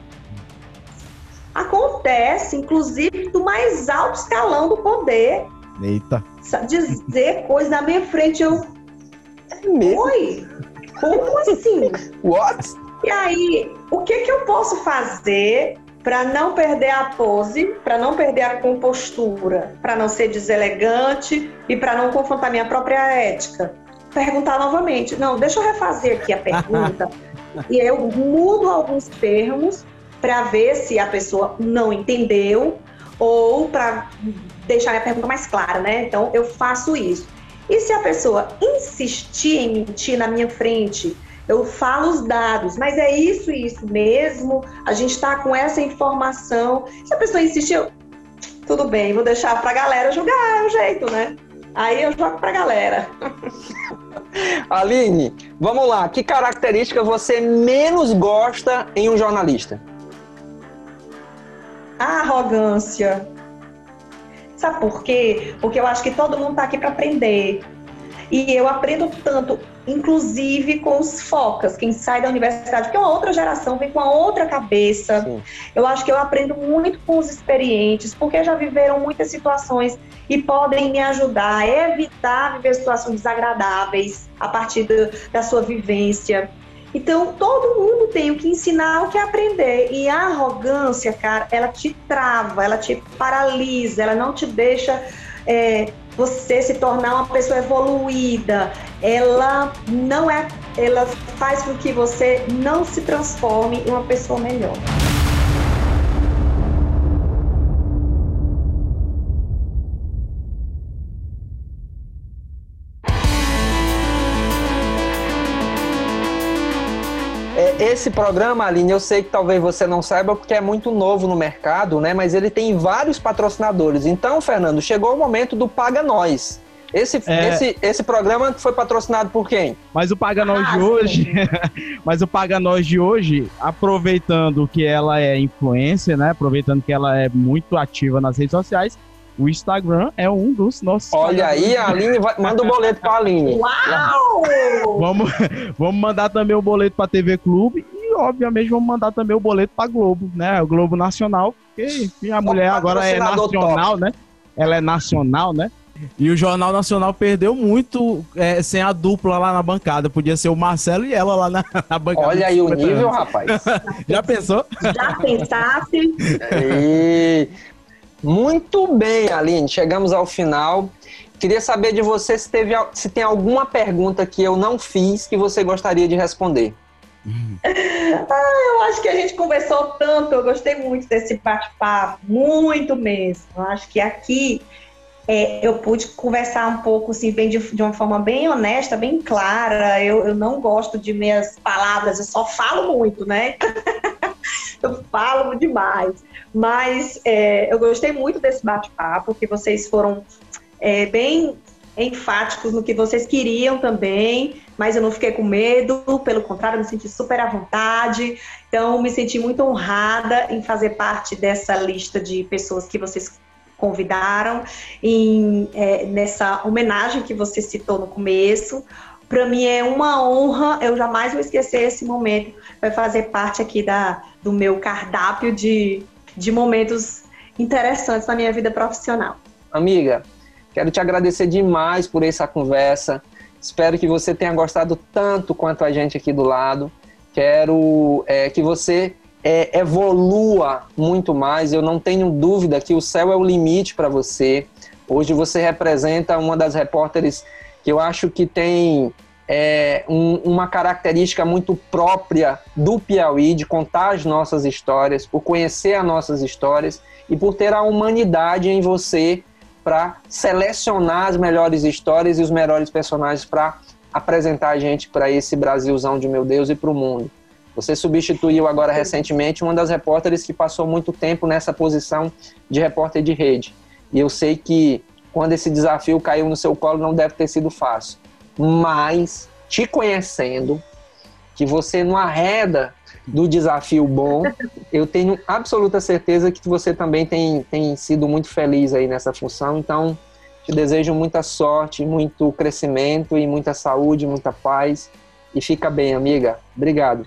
[SPEAKER 1] Acontece, inclusive, do mais alto escalão do poder.
[SPEAKER 3] Eita.
[SPEAKER 1] Dizer coisa na minha frente, eu. É mesmo? Oi? Como assim?
[SPEAKER 2] What?
[SPEAKER 1] E aí, o que, que eu posso fazer para não perder a pose, para não perder a compostura, para não ser deselegante e para não confrontar minha própria ética? Perguntar novamente. Não, deixa eu refazer aqui a pergunta. e eu mudo alguns termos para ver se a pessoa não entendeu ou para deixar a pergunta mais clara, né? Então eu faço isso. E se a pessoa insistir em mentir na minha frente, eu falo os dados, mas é isso e isso mesmo, a gente está com essa informação. Se a pessoa insistir, tudo bem, vou deixar para a galera julgar, é o jeito, né? Aí eu jogo para a galera.
[SPEAKER 2] Aline, vamos lá. Que característica você menos gosta em um jornalista?
[SPEAKER 1] A arrogância. Sabe por quê? Porque eu acho que todo mundo está aqui para aprender. E eu aprendo tanto, inclusive com os focas, quem sai da universidade, porque é uma outra geração, vem com a outra cabeça. Sim. Eu acho que eu aprendo muito com os experientes, porque já viveram muitas situações e podem me ajudar a evitar viver situações desagradáveis a partir do, da sua vivência. Então, todo mundo tem o que ensinar, o que aprender. E a arrogância, cara, ela te trava, ela te paralisa, ela não te deixa é, você se tornar uma pessoa evoluída, ela não é, ela faz com que você não se transforme em uma pessoa melhor.
[SPEAKER 2] Esse programa, Aline, eu sei que talvez você não saiba porque é muito novo no mercado, né? Mas ele tem vários patrocinadores. Então, Fernando, chegou o momento do Paga Nós. Esse, é... esse, esse programa foi patrocinado por quem?
[SPEAKER 3] Mas o Paga Nós ah, de hoje, mas o Paga Nós de hoje, aproveitando que ela é influencer, né? Aproveitando que ela é muito ativa nas redes sociais, o Instagram é um dos nossos.
[SPEAKER 2] Olha aí, a Aline vai, manda o um boleto para a Aline.
[SPEAKER 1] Uau!
[SPEAKER 3] vamos, vamos mandar também o boleto para a TV Clube e, obviamente, vamos mandar também o boleto para Globo, né? O Globo Nacional, porque a mulher agora é nacional, top. né? Ela é nacional, né? E o Jornal Nacional perdeu muito é, sem a dupla lá na bancada. Podia ser o Marcelo e ela lá na, na bancada.
[SPEAKER 2] Olha aí o nível, rapaz.
[SPEAKER 3] Já pensou?
[SPEAKER 1] Já pensasse?
[SPEAKER 2] E... Muito bem, Aline, chegamos ao final. Queria saber de você se, teve, se tem alguma pergunta que eu não fiz que você gostaria de responder.
[SPEAKER 1] Ah, eu acho que a gente conversou tanto, eu gostei muito desse bate-papo, muito mesmo. Eu acho que aqui é, eu pude conversar um pouco assim, bem de, de, uma forma bem honesta, bem clara. Eu, eu não gosto de meias palavras, eu só falo muito, né? eu falo demais. Mas é, eu gostei muito desse bate-papo, que vocês foram é, bem enfáticos no que vocês queriam também, mas eu não fiquei com medo, pelo contrário, me senti super à vontade. Então, me senti muito honrada em fazer parte dessa lista de pessoas que vocês convidaram, em, é, nessa homenagem que você citou no começo. Para mim é uma honra, eu jamais vou esquecer esse momento. Vai fazer parte aqui da, do meu cardápio de de momentos interessantes na minha vida profissional.
[SPEAKER 2] Amiga, quero te agradecer demais por essa conversa. Espero que você tenha gostado tanto quanto a gente aqui do lado. Quero é, que você é, evolua muito mais. Eu não tenho dúvida que o céu é o limite para você. Hoje você representa uma das repórteres que eu acho que tem é, um, uma característica muito própria do Piauí, de contar as nossas histórias, por conhecer as nossas histórias e por ter a humanidade em você para selecionar as melhores histórias e os melhores personagens para apresentar a gente para esse Brasilzão de meu Deus e para o mundo. Você substituiu agora recentemente uma das repórteres que passou muito tempo nessa posição de repórter de rede. E eu sei que quando esse desafio caiu no seu colo não deve ter sido fácil mas te conhecendo, que você não arreda do desafio bom, eu tenho absoluta certeza que você também tem, tem sido muito feliz aí nessa função. Então, te desejo muita sorte, muito crescimento e muita saúde, muita paz. E fica bem, amiga. Obrigado.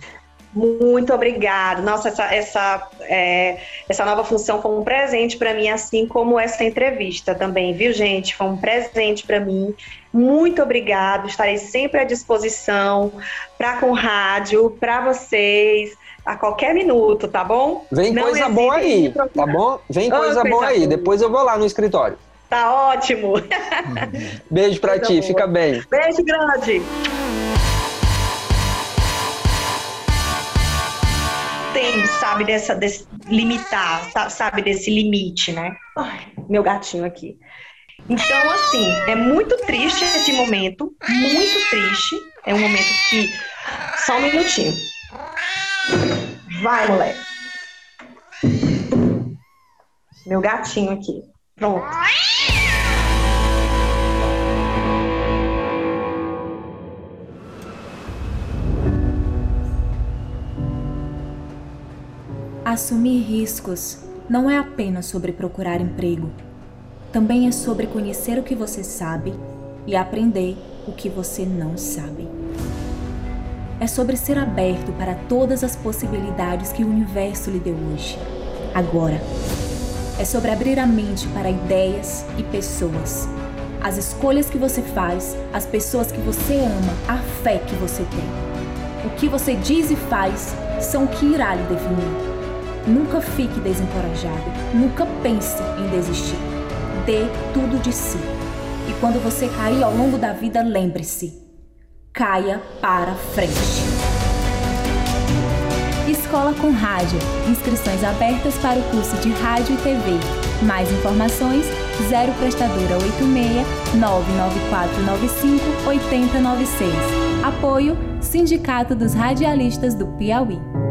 [SPEAKER 1] Muito obrigada. Nossa, essa, essa, é, essa nova função foi um presente para mim, assim como essa entrevista também, viu, gente? Foi um presente para mim. Muito obrigado. Estarei sempre à disposição para com rádio, para vocês, a qualquer minuto, tá bom?
[SPEAKER 2] Vem Não coisa boa aí, tá bom? Vem oh, coisa, boa aí. Boa. Depois eu vou lá no escritório.
[SPEAKER 1] Tá ótimo.
[SPEAKER 2] Beijo para ti, fica bem.
[SPEAKER 1] Beijo grande. Sabe, dessa, desse limitar, sabe, desse limite, né? Ai, meu gatinho aqui. Então, assim, é muito triste esse momento, muito triste. É um momento que. Só um minutinho. Vai, moleque. Meu gatinho aqui. Pronto.
[SPEAKER 5] Assumir riscos não é apenas sobre procurar emprego. Também é sobre conhecer o que você sabe e aprender o que você não sabe. É sobre ser aberto para todas as possibilidades que o universo lhe deu hoje, agora. É sobre abrir a mente para ideias e pessoas. As escolhas que você faz, as pessoas que você ama, a fé que você tem. O que você diz e faz são o que irá lhe definir. Nunca fique desencorajado, nunca pense em desistir. Dê tudo de si. E quando você cair ao longo da vida, lembre-se: caia para frente. Escola com Rádio. Inscrições abertas para o curso de Rádio e TV. Mais informações: 0 Prestadora 86 99495 8096. Apoio Sindicato dos Radialistas do Piauí.